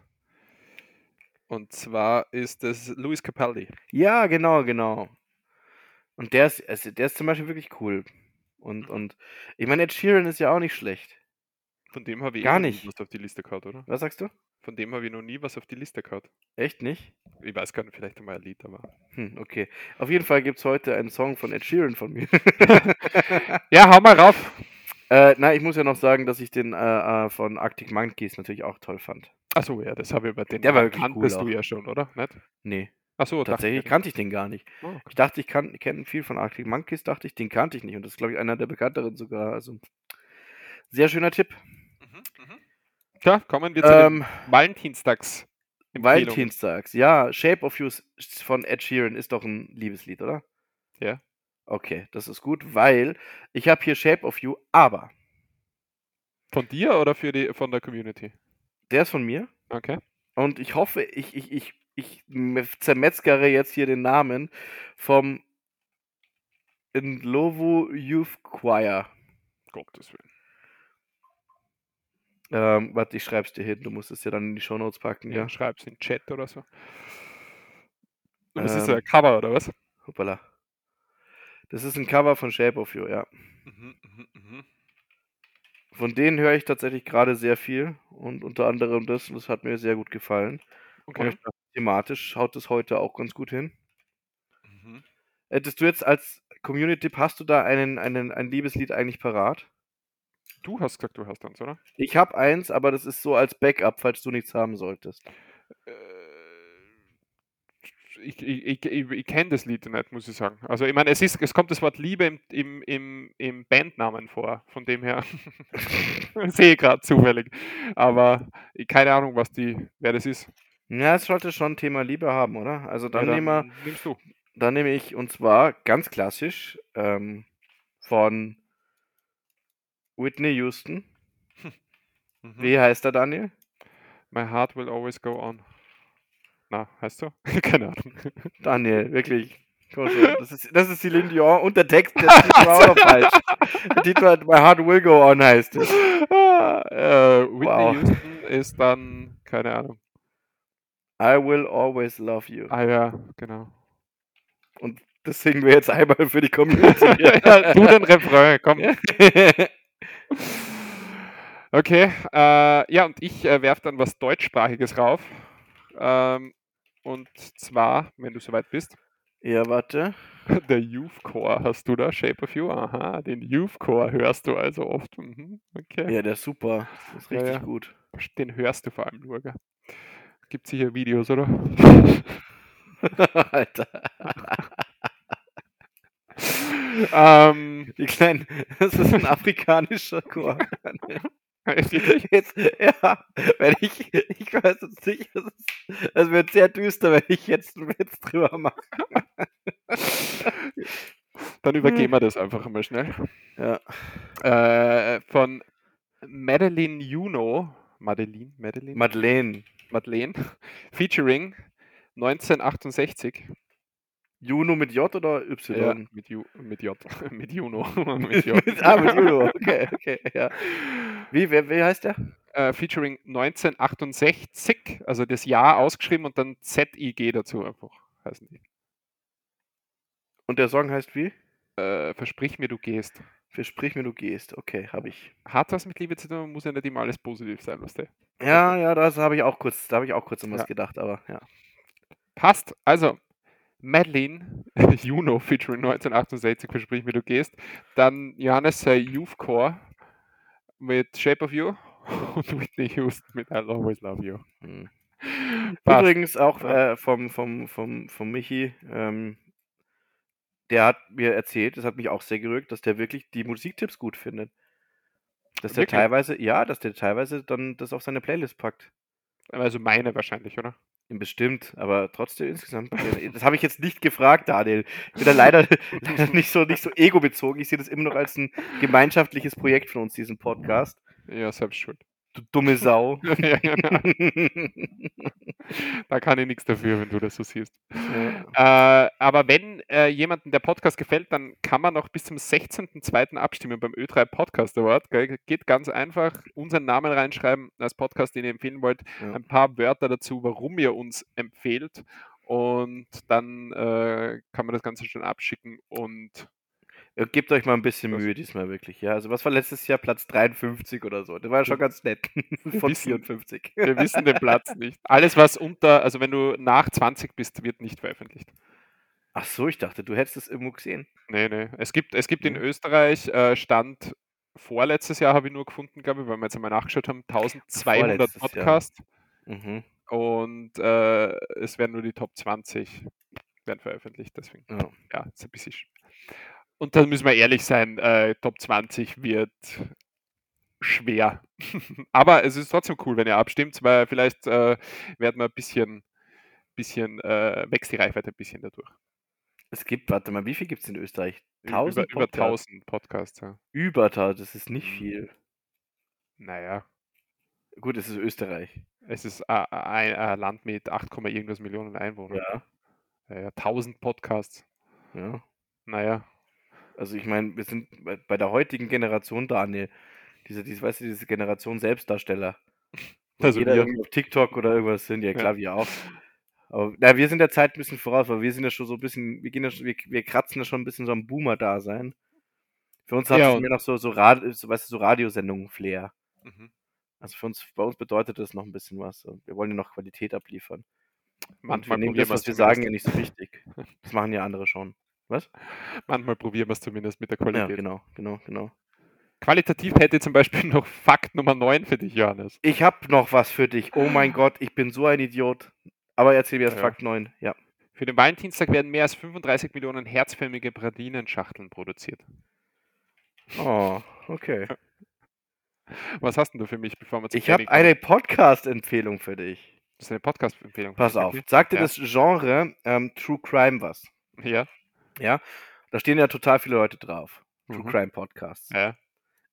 Und zwar ist es Luis Capaldi. Ja, genau, genau. Und der ist, also der ist zum Beispiel wirklich cool. Und, Mhm. und ich meine, Ed Sheeran ist ja auch nicht schlecht. Von dem habe ich eh Gar noch nicht. nie was auf die Liste gehabt, oder? Was sagst du? Von dem habe ich noch nie was auf die Liste gehabt. Echt nicht? Ich weiß gar nicht, vielleicht einmal ein Lied, aber. Hm, okay. Auf jeden Fall gibt es heute einen Song von Ed Sheeran von mir. Ja, hau mal rauf. äh, na, ich muss ja noch sagen, dass ich den äh, äh, von Arctic Monkeys natürlich auch toll fand. Achso, ja, das habe ich über den. Der war wirklich cool du ja schon, oder? Nicht? Nee, Achso, tatsächlich kannte ich den gar nicht. Oh, okay. Ich dachte, ich kenne viel von Arctic Monkeys, dachte ich, den kannte ich nicht. Und das ist, glaube ich, einer der bekannteren sogar. Also, sehr schöner Tipp. Mhm, mhm. Tja, kommen wir zu Ähm, den Valentinstags. Valentinstags, ja, Shape of You von Ed Sheeran ist doch ein Liebeslied, oder? Ja. Okay, das ist gut, weil ich habe hier Shape of You, aber Von dir oder für die, von der Community? der ist von mir Okay. und ich hoffe, ich, ich, ich, ich me- zermetzgere jetzt hier den Namen vom Ndlovu Youth Choir. Gottes Willen. Ähm, warte, ich schreib's dir hin. Du musst es ja dann in die Shownotes packen, Ja, ja. schreib's in den Chat oder so. Ist Ähm. ein Cover oder was? Hoppala. Das ist ein Cover von Shape of You, ja. Mhm, mhm, mhm. Von denen höre ich tatsächlich gerade sehr viel und unter anderem das, und das hat mir sehr gut gefallen. Und Okay. dachte, thematisch haut es heute auch ganz gut hin. Mhm. Hättest du jetzt als Community-Tipp, hast du da einen, einen, ein Liebeslied eigentlich parat? Du hast gesagt, du hast eins, oder? Ich habe eins, aber das ist so als Backup, falls du nichts haben solltest. Äh, ich ich, ich, ich, kenne das Lied nicht, muss ich sagen. Also ich meine, es, ist, es kommt das Wort Liebe im, im, im, im Bandnamen vor, von dem her sehe ich gerade zufällig. Aber keine Ahnung, was die, wer das ist. Ja, es sollte schon Thema Liebe haben, oder? Also dann, Ja, nehmen wir, nimmst du. dann nehme ich, und zwar ganz klassisch, ähm, von Whitney Houston. Mhm. Wie heißt er, Daniel? My heart will always go on. Na, heißt so? keine Ahnung. Daniel, wirklich. Das ist, das ist Celine Dion und der Text, der Titel war auch noch falsch. Der Titel hat My Heart Will Go On heißt es. Ah, äh, Whitney Wow. Houston ist dann, keine Ahnung. I will always love you. Ah ja, genau. Und das singen wir jetzt einmal für die Community. ja, du den Refrain, komm. Okay, äh, ja, und ich äh, werfe dann was Deutschsprachiges rauf. Ähm, und zwar, wenn du soweit bist, ja, warte. der Youth Core. Hast du da Shape of You? Aha, den Youth Core hörst du also oft. Mhm, okay. Ja, der ist super. Das ist Ja, richtig ja. gut. Den hörst du vor allem nur, gell? Gibt sicher Videos, oder? Alter. ähm, Die kleinen, das ist ein afrikanischer Chor. wirklich? Jetzt, ja, wenn ich, ich weiß jetzt nicht, das wird sehr düster, wenn ich jetzt einen Witz drüber mache. Dann übergehen wir das einfach mal schnell. Ja. Äh, von Madeline Juno, Madeline, Madeline, Madeleine. Madeleine, featuring 1968. Juno mit J oder Y? Ja, mit, Ju, mit J, mit Juno, mit J. ah, mit Juno. Okay, okay, ja. Wie, wer, wie heißt der? Äh, featuring 1968, also das Jahr ausgeschrieben und dann ZIG dazu einfach heißen die. Und der Song heißt wie? Äh, versprich mir, du gehst. Versprich mir, du gehst. Okay, habe ich. Hat was mit Liebe zu tun, muss ja nicht immer alles positiv sein, was der. Ja, ja, das habe ich auch kurz, da habe ich auch kurz an was Ja. gedacht, aber ja. Passt. Also, Madeline, Juno featuring 1968, versprich mir, du gehst. Dann Johannes äh, Youth Core mit Shape of You und Whitney Houston mit I'll Always Love You. Hm. Passt. Übrigens auch äh, vom, vom, vom, vom Michi, ähm, der hat mir erzählt, das hat mich auch sehr gerügt, dass der wirklich die Musiktipps gut findet. Dass der Wirklich? teilweise, ja, dass der teilweise dann das auf seine Playlist packt. Also meine wahrscheinlich, oder? Bestimmt, aber trotzdem insgesamt. Das habe ich jetzt nicht gefragt, Daniel. Ich bin da leider, leider nicht so, nicht so ego-bezogen. Ich sehe das immer noch als ein gemeinschaftliches Projekt von uns, diesen Podcast. Ja, selbst schuld. Du dumme Sau. ja, ja, da kann ich nichts dafür, wenn du das so siehst. Ja. Äh, aber wenn äh, jemandem der Podcast gefällt, dann kann man noch bis zum 16.02. abstimmen beim Ö3 Podcast Award. Gell? Geht ganz einfach, unseren Namen reinschreiben als Podcast, den ihr empfehlen wollt, ein paar Wörter dazu, warum ihr uns empfehlt. Und dann äh, kann man das Ganze schon abschicken und Gebt euch mal ein bisschen? Mühe diesmal wirklich, ja. Also was war letztes Jahr Platz 53 oder so? Das war ja schon ganz nett. Von wissen- 54. wir wissen den Platz nicht. Alles, was unter, also wenn du nach 20 bist, wird nicht veröffentlicht. Ach so, ich dachte, du hättest es irgendwo gesehen. Nee, nee. Es gibt, es gibt in Ja. Österreich äh, Stand vorletztes Jahr habe ich nur gefunden, glaube ich, weil wir jetzt einmal nachgeschaut haben, 1200 Vorletztes Jahr. Podcasts Mhm. und äh, es werden nur die Top 20 werden veröffentlicht, deswegen, Ja. ja, ist ein bisschen. Und dann müssen wir ehrlich sein, äh, Top 20 wird schwer. Aber es ist trotzdem cool, wenn ihr abstimmt, weil vielleicht äh, werden wir ein bisschen, bisschen äh, wächst die Reichweite ein bisschen dadurch. Es gibt, warte mal, wie viel gibt es in Österreich? Ü- 1000 über, über Podcasts? 1000 Podcasts, ja. Über 1000, das ist nicht Mhm. viel. Naja. Gut, es ist Österreich. Es ist a- ein, ein Land mit 8, Komma irgendwas Millionen Einwohnern. Ja, 1000 Podcasts. ja. Naja. Also ich meine, wir sind bei, der heutigen Generation, Daniel, diese, diese, weißt du, diese Generation Selbstdarsteller. Also jeder wir. irgendwie auf TikTok oder irgendwas sind, ja Ja. klar, wir auch. Aber na, wir sind der Zeit ein bisschen voraus, weil wir sind ja schon so ein bisschen, wir gehen ja schon, wir, wir kratzen ja schon ein bisschen so am Boomer-Dasein. Für uns hat Ja, es mehr noch so, so, Rad, so, weißt du, so Radiosendungen-Flair. Mhm. Also für uns, bei uns bedeutet das noch ein bisschen was. Wir wollen ja noch Qualität abliefern. Und wir Manchmal nehmen das, was wir sagen, ja nicht so wichtig. Das machen ja andere schon. Was? Manchmal probieren wir es zumindest mit der Ja, Qualität. genau, genau, genau. Qualitativ hätte ich zum Beispiel noch Fakt Nummer 9 für dich, Johannes. Ich habe noch was für dich. Oh mein Gott, ich bin so ein Idiot. Aber erzähl mir erst Ja. Fakt 9. Ja. Für den Valentinstag werden mehr als 35 Millionen herzförmige Pralinenschachteln produziert. Oh, okay. Was hast denn du für mich, bevor wir zum Ich habe eine Podcast-Empfehlung für dich. Das ist eine Podcast-Empfehlung. Pass auf. Sagt dir Ja. das Genre ähm, True Crime was? Ja. Ja? Da stehen ja total viele Leute drauf. True Mhm. Crime Podcasts. Ja.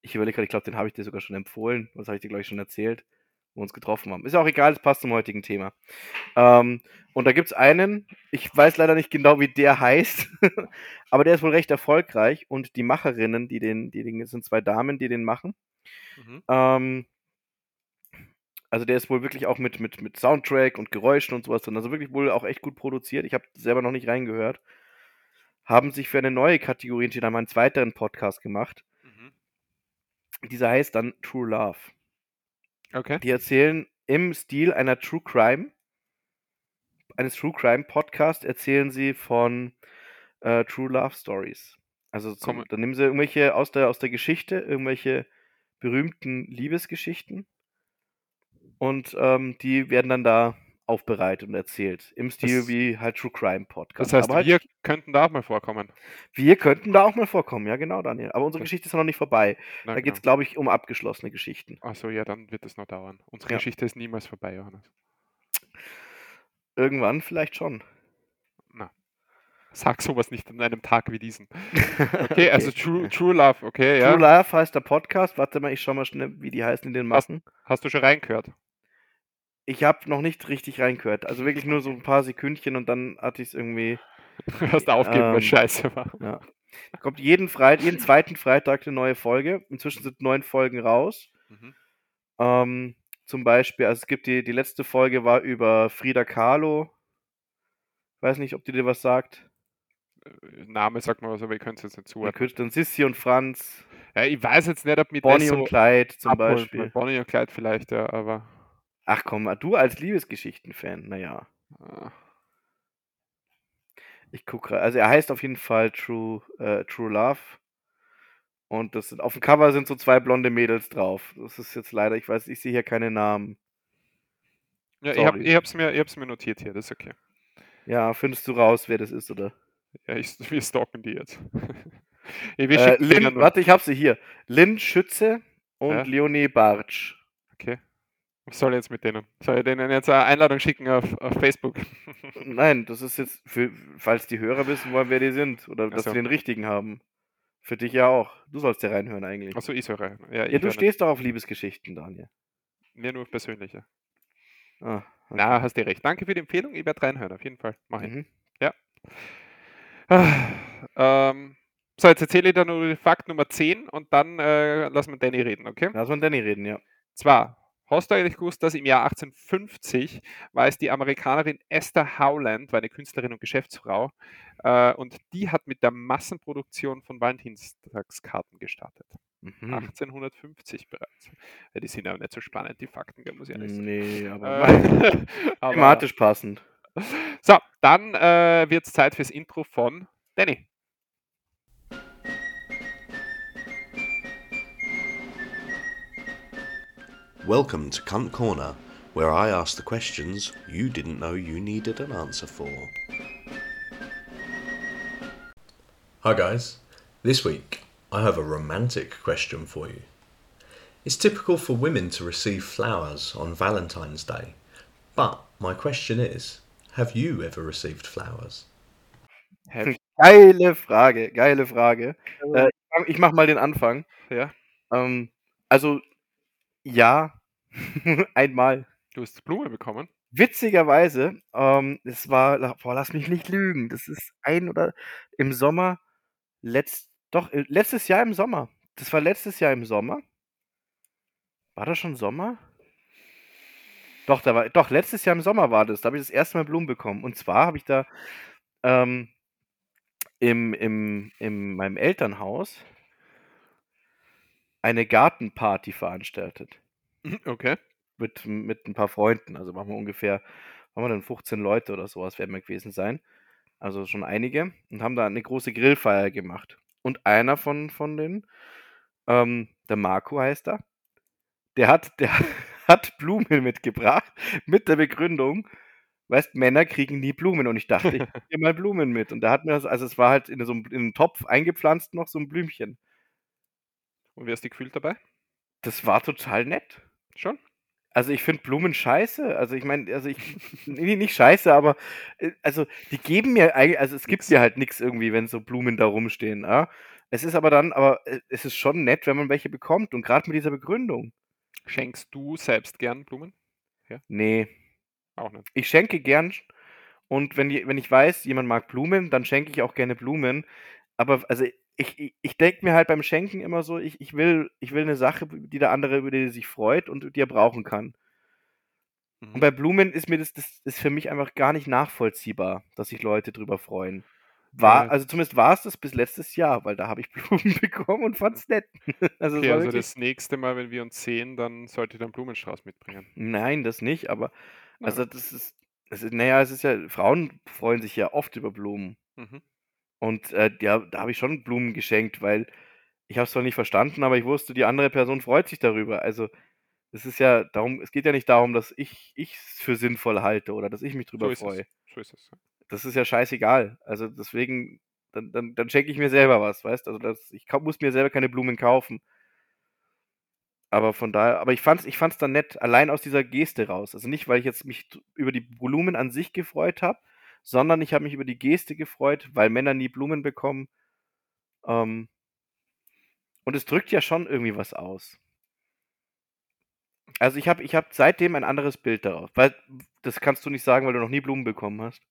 Ich überlege gerade, ich glaube, den habe ich dir sogar schon empfohlen. Das habe ich dir, glaube ich, schon erzählt, wo wir uns getroffen haben. Ist auch egal, es passt zum heutigen Thema. Ähm, und da gibt es einen, ich weiß leider nicht genau, wie der heißt, aber der ist wohl recht erfolgreich und die Macherinnen, die den, die den, das sind zwei Damen, die den machen. Mhm. Ähm, also der ist wohl wirklich auch mit, mit, mit Soundtrack und Geräuschen und sowas drin. Also wirklich wohl auch echt gut produziert. Ich habe selber noch nicht reingehört. Haben sich für eine neue Kategorie entschieden, haben einen zweiteren Podcast gemacht. Mhm. Dieser heißt dann True Love. Okay. Die erzählen im Stil einer True Crime, eines True Crime Podcast, erzählen sie von äh, True Love Stories. Also zum, dann nehmen sie irgendwelche aus der, aus der Geschichte, irgendwelche berühmten Liebesgeschichten und ähm, die werden dann da aufbereitet und erzählt. Im Stil Das- wie halt True Crime Podcast. Das heißt, halt, wir könnten da auch mal vorkommen. wir könnten da auch mal vorkommen, ja genau, Daniel. Aber unsere Geschichte ist noch nicht vorbei. Na, Da geht es, genau. glaube ich, um abgeschlossene Geschichten. Achso, ja, dann wird es noch dauern. Unsere Ja. Geschichte ist niemals vorbei, Johannes. Irgendwann vielleicht schon. Na. Sag sowas nicht an einem Tag wie diesen. Okay, also True, True Love, okay, ja. True Love heißt der Podcast. Warte mal, ich schau mal schnell, wie die heißen in den Hast- Massen. Hast du schon reingehört? Ich habe noch nicht richtig reingehört. Also wirklich nur so ein paar Sekündchen und dann hatte ich es irgendwie. Du hast aufgegeben, weil Ähm, es scheiße war. Ja. Kommt jeden Freitag, jeden zweiten Freitag eine neue Folge. Inzwischen sind neun Folgen raus. Mhm. Ähm, zum Beispiel, also es gibt die, die letzte Folge war über Frida Kahlo. Weiß nicht, ob die dir was sagt. Äh, Name sagt man was, aber ich könnte es jetzt nicht Die zuordnen. Künstlerin Sissi und Franz, Ja, ich weiß jetzt nicht, ob mir Bonnie das und so Clyde zum abholt. Beispiel. Bonnie und Clyde vielleicht, ja, aber Ach komm, du als Liebesgeschichten-Fan, naja. äh, Ich gucke, also er heißt auf jeden Fall True, äh, True Love. Und das sind, auf dem Cover sind so zwei blonde Mädels drauf. Das ist jetzt leider, ich weiß, ich sehe hier keine Namen. ja, ich, hab, ich hab's mir, ich hab's mir notiert hier, das ist okay. Ja, findest du raus, wer das ist, oder? Ja, ich, wir stalken die jetzt. wir Äh, nur- warte, ich hab sie hier. Lynn Schütze und Ja. Leonie Bartsch. Okay. Was soll ich jetzt mit denen? Soll ich denen jetzt eine Einladung schicken auf, auf Facebook? Nein, das ist jetzt, für, falls die Hörer wissen wollen, wer die sind. Oder dass so. sie den richtigen haben. Für dich ja auch. Du sollst ja reinhören eigentlich. Achso, ich soll rein. Ja, ja, du nicht. stehst doch auf Liebesgeschichten, Daniel. Mir nur auf persönliche. Ah, okay. Na, hast du recht. Danke für die Empfehlung. Ich werde reinhören, auf jeden Fall. Mach ich. Mhm. Ah, ähm, so, jetzt erzähle ich dir nur Fakt Nummer 10 und dann äh, lassen wir Danny reden, okay? Lass mal Danny reden, ja. Zwar, hast du eigentlich gewusst, dass im Jahr 1850 war es die Amerikanerin Esther Howland, war eine Künstlerin und Geschäftsfrau, äh, und die hat mit der Massenproduktion von Valentinstagskarten gestartet. Mhm. 1850 bereits. Ja, die sind aber nicht so spannend, die Fakten, muss ich ehrlich sagen. Nee, aber Äh, aber- thematisch passend. So, dann äh, wird es Zeit fürs Intro von Danny. Welcome to Cunt Corner, where I ask the questions you didn't know you needed an answer for. Hi, guys. This week, I have a romantic question for you. It's typical for women to receive flowers on Valentine's Day, but my question is have you ever received flowers? Geile Frage, geile Frage. Äh, ich fang- ich mach mal den Anfang. ja, Ähm, also, ja, einmal. du hast Blume bekommen. Witzigerweise, ähm, es war, boah, lass mich nicht lügen, das ist ein oder im Sommer letzt, Doch, äh, letztes Jahr im Sommer. Das war letztes Jahr im Sommer. War das schon Sommer? Doch, da war, doch, letztes Jahr im Sommer war das. Da habe ich das erste Mal Blumen bekommen. Und zwar habe ich da ähm, im, im, in meinem Elternhaus eine Gartenparty veranstaltet. Okay. Mit, mit ein paar Freunden. Also machen wir ungefähr, haben wir dann 15 Leute oder sowas werden wir gewesen sein. Also schon einige. Und haben da eine große Grillfeier gemacht. Und einer von, von denen, ähm, der Marco heißt er, der hat, der hat Blumen mitgebracht mit der Begründung, weißt, Männer kriegen nie Blumen. Und ich dachte, ich bringe mal Blumen mit. Und der hat mir das, also es war halt in so einem, in einem Topf eingepflanzt noch so ein Blümchen. Und wie hast du dich gefühlt dabei? Das war total nett. Schon? Also ich finde Blumen scheiße. Also ich meine, also ich nee, nicht scheiße, aber äh, also die geben mir eigentlich, also es gibt mir halt nichts irgendwie, wenn so Blumen da rumstehen. Ja? Es ist aber dann, aber äh, es ist schon nett, wenn man welche bekommt und gerade mit dieser Begründung. Schenkst du selbst gern Blumen? Nee, Auch nicht. ich schenke gern und wenn, wenn ich weiß, jemand mag Blumen, dann schenke ich auch gerne Blumen. Aber also ich, ich, ich denke mir halt beim Schenken immer so, ich, ich, will, ich will eine Sache, die der andere über die er sich freut und die er brauchen kann. Mhm. Und bei Blumen ist mir das, das ist für mich einfach gar nicht nachvollziehbar, dass sich Leute drüber freuen. War, also zumindest war es das bis letztes Jahr, weil da habe ich Blumen bekommen und fand's nett. Also, es Okay, also das nächste Mal, wenn wir uns sehen, dann sollte ich dann Blumenstrauß mitbringen. nein, das nicht, aber Na also das ist, das ist, naja, es ist ja, Frauen freuen sich ja oft über Blumen. Mhm. Und äh, ja, da habe ich schon Blumen geschenkt, weil ich habe es zwar nicht verstanden, aber ich wusste, die andere Person freut sich darüber. Also es ist ja darum, es geht ja nicht darum, dass ich es für sinnvoll halte oder dass ich mich So drüber ist freue. es. So ist es. Das ist ja scheißegal. Also deswegen, dann, dann, dann schenke ich mir selber was, weißt Also das, ich muss mir selber keine Blumen kaufen. Aber von daher, aber ich fand's, ich fand's dann nett, allein aus dieser Geste raus. Also nicht, weil ich jetzt mich über die Blumen an sich gefreut habe, sondern ich habe mich über die Geste gefreut, weil Männer nie Blumen bekommen. Ähm, und es drückt ja schon irgendwie was aus. Also ich habe ich hab seitdem ein anderes Bild darauf. Weil das kannst du nicht sagen, weil du noch nie Blumen bekommen hast.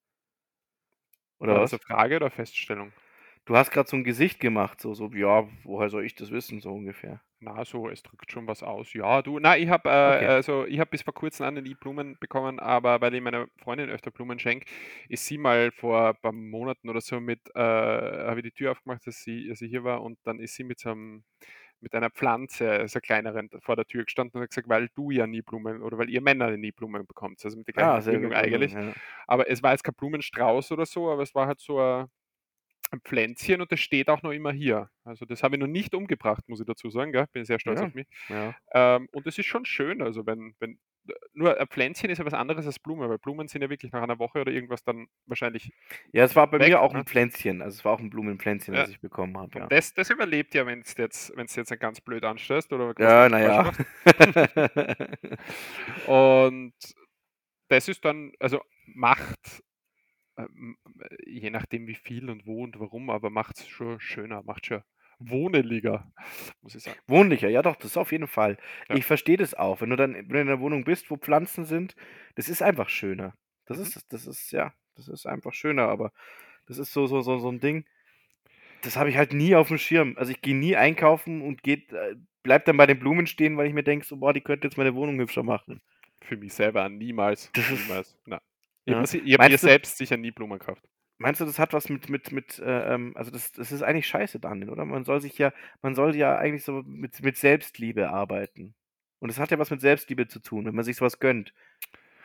Oder War was? das eine Frage oder Feststellung? Du hast gerade so ein Gesicht gemacht, so, so, ja, woher soll ich das wissen, so ungefähr. Na, so, es drückt schon was aus. Ja, du, na, ich habe äh, Okay. also ich habe bis vor kurzem an nie Blumen bekommen, aber weil ich meiner Freundin öfter Blumen schenke, ist sie mal vor ein paar Monaten oder so mit, äh, habe ich die Tür aufgemacht, dass sie, als ich hier war, und dann ist sie mit so einem, mit einer Pflanze, so kleineren, vor der Tür gestanden und hat gesagt, weil du ja nie Blumen oder weil ihr Männer nie Blumen bekommt. Also mit der gleichen Ah, gut. also, eigentlich. ja. Aber es war jetzt kein Blumenstrauß oder so, aber es war halt so ein, ein Pflänzchen und das steht auch noch immer hier. Also das habe ich noch nicht umgebracht, muss ich dazu sagen. Gell? Bin sehr stolz Ja. auf mich. Ja. Ähm, und es ist schon schön, also wenn, wenn nur ein Pflänzchen ist ja was anderes als Blume, weil Blumen sind ja wirklich nach einer Woche oder irgendwas dann wahrscheinlich. ja, es war bei Weg, mir auch ne? ein Pflänzchen. Also es war auch ein Blumenpflänzchen, Ja. das ich bekommen habe, ja. Das, das überlebt ja, wenn es jetzt, wenn's jetzt ganz blöd anstößt oder Ja, naja. Und das ist dann, also macht, je nachdem wie viel und wo und warum, aber macht es schon schöner, macht schon wohneliger, muss ich sagen. Wohnlicher, ja doch, das auf jeden Fall. Ja. Ich verstehe das auch. Wenn du dann wenn du in einer Wohnung bist, wo Pflanzen sind, das ist einfach schöner. Das Mhm. ist, das ist, ja, das ist einfach schöner, aber das ist so, so, so, so ein Ding. Das habe ich halt nie auf dem Schirm. Also ich gehe nie einkaufen und geht, äh, bleib dann bei den Blumen stehen, weil ich mir denke, so, boah, die könnte jetzt meine Wohnung hübscher machen. Für mich selber niemals. Das ist- niemals. Na. Ja. Ich habe hab mir Meinst du- selbst sicher nie Blumen gekauft. Meinst du, das hat was mit, mit, mit, äh, ähm, also das, das ist eigentlich scheiße, Daniel, oder? Man soll sich ja, man soll ja eigentlich so mit, mit Selbstliebe arbeiten. Und es hat ja was mit Selbstliebe zu tun, wenn man sich sowas gönnt.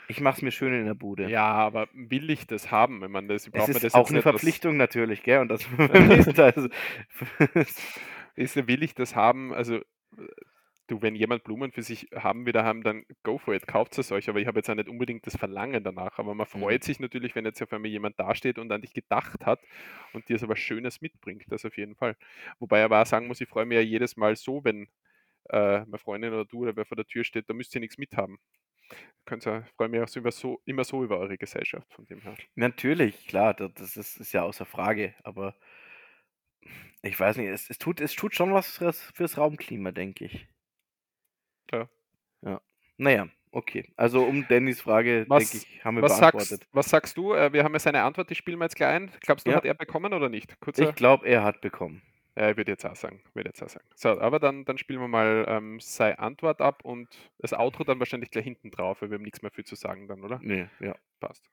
Ich mach's mir schön in der Bude. Ja, aber will ich das haben, wenn man das es braucht man ist das auch eine Verpflichtung natürlich, gell? Und das. Also, ist, will ich das haben? Also, äh, du, wenn jemand Blumen für sich haben will, haben, dann go for it, kauft es euch. Aber ich habe jetzt auch nicht unbedingt das Verlangen danach. Aber man Mhm. freut sich natürlich, wenn jetzt auf einmal jemand dasteht und an dich gedacht hat und dir so was Schönes mitbringt. Das auf jeden Fall. Wobei aber auch sagen muss, ich freue mich ja jedes Mal so, wenn äh, meine Freundin oder du oder wer vor der Tür steht, da müsst ihr nichts mithaben. Könnt ihr, ich freue mich auch so so, immer so über eure Gesellschaft von dem her. natürlich, klar, da- das ist, ist ja außer Frage, aber ich weiß nicht, es, es, tut, es tut schon was fürs, fürs Raumklima, denke ich. Ja. Ja. Naja, okay. Also um Dannys Frage, Was- denke ich, haben wir Was beantwortet. sagst, was sagst du? Äh, wir haben ja seine Antwort, die spielen wir jetzt gleich ein. Glaubst du, Ja. hat er bekommen oder nicht? Kurzer, Ich glaube, er hat bekommen. Ja, ich würde jetzt auch sagen. Würde jetzt auch sagen. So, aber dann, dann spielen wir mal ähm, sei Antwort ab und das Outro dann wahrscheinlich gleich hinten drauf, weil wir haben nichts mehr viel zu sagen dann, oder? Nee, ja. Passt.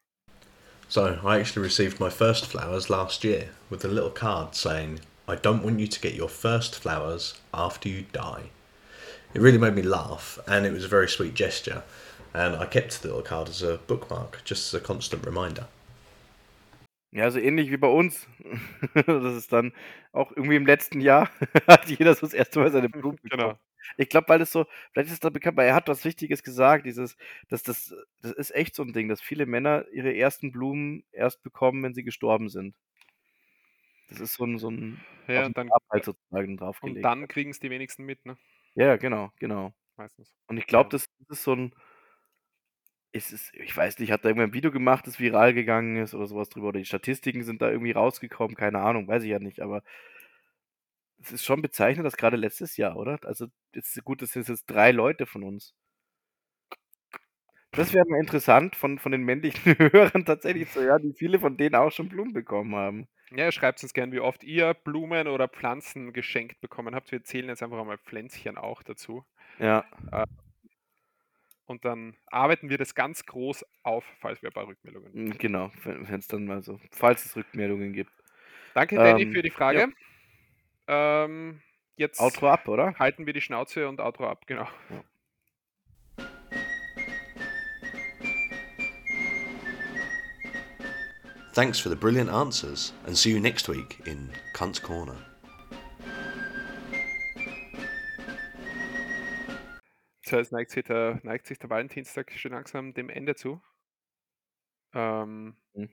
So, I actually received my first flowers last year with a little card saying, I don't want you to get your first flowers after you die. It really made me laugh, and it was a very sweet gesture, and I kept the little card as a bookmark, just as a constant reminder. Ja, so ähnlich wie bei uns. Das ist dann auch irgendwie im letzten Jahr hat jeder so das erste Mal seine Blumen Genau. bekommen. Ich glaube, weil es so vielleicht ist es da bekannt, weil er hat was Wichtiges gesagt, dieses dass das das ist echt so 'n Ding, dass viele Männer ihre ersten Blumen erst bekommen, wenn sie gestorben sind. Das ist so 'n so 'n Ja, und dann sozusagen und draufgelegt. dann kriegen es die wenigsten mit, ne? Ja, genau, genau. Meistens. Und ich glaube, Ja. das das ist so 'n es ist ich weiß nicht, hat da irgendwer 'n Video gemacht, das viral gegangen ist oder so was drüber oder die Statistiken sind da irgendwie rausgekommen, keine Ahnung, weiß ich ja nicht, aber es ist schon bezeichnend, dass grade letztes Jahr, oder? Also, jetzt gut, das sind jetzt 3 Leute von uns. Das wäre mal interessant von von den männlichen Hörern tatsächlich zu hören, wie viele von denen auch schon Blumen bekommen haben. Ja, schreibt uns gern, wie oft ihr Blumen oder Pflanzen geschenkt bekommen habt. Wir zählen jetzt einfach einmal Pflänzchen auch dazu. Ja. Äh, und dann arbeiten wir das ganz groß auf, falls wir ein paar Rückmeldungen Hm, genau, wenn wenn's dann mal so falls es Rückmeldungen gibt. Danke, Danny, Ähm, für die ja. Frage. Ähm, jetzt Outro ab, oder? halten wir die Schnauze und Outro ab, genau. Ja. Thanks for the brilliant answers, and see you next week in Cunt's Corner. So, jetzt neigt sich der, neigt sich der Valentinstag schon langsam dem Ende zu. Ähm, Mhm.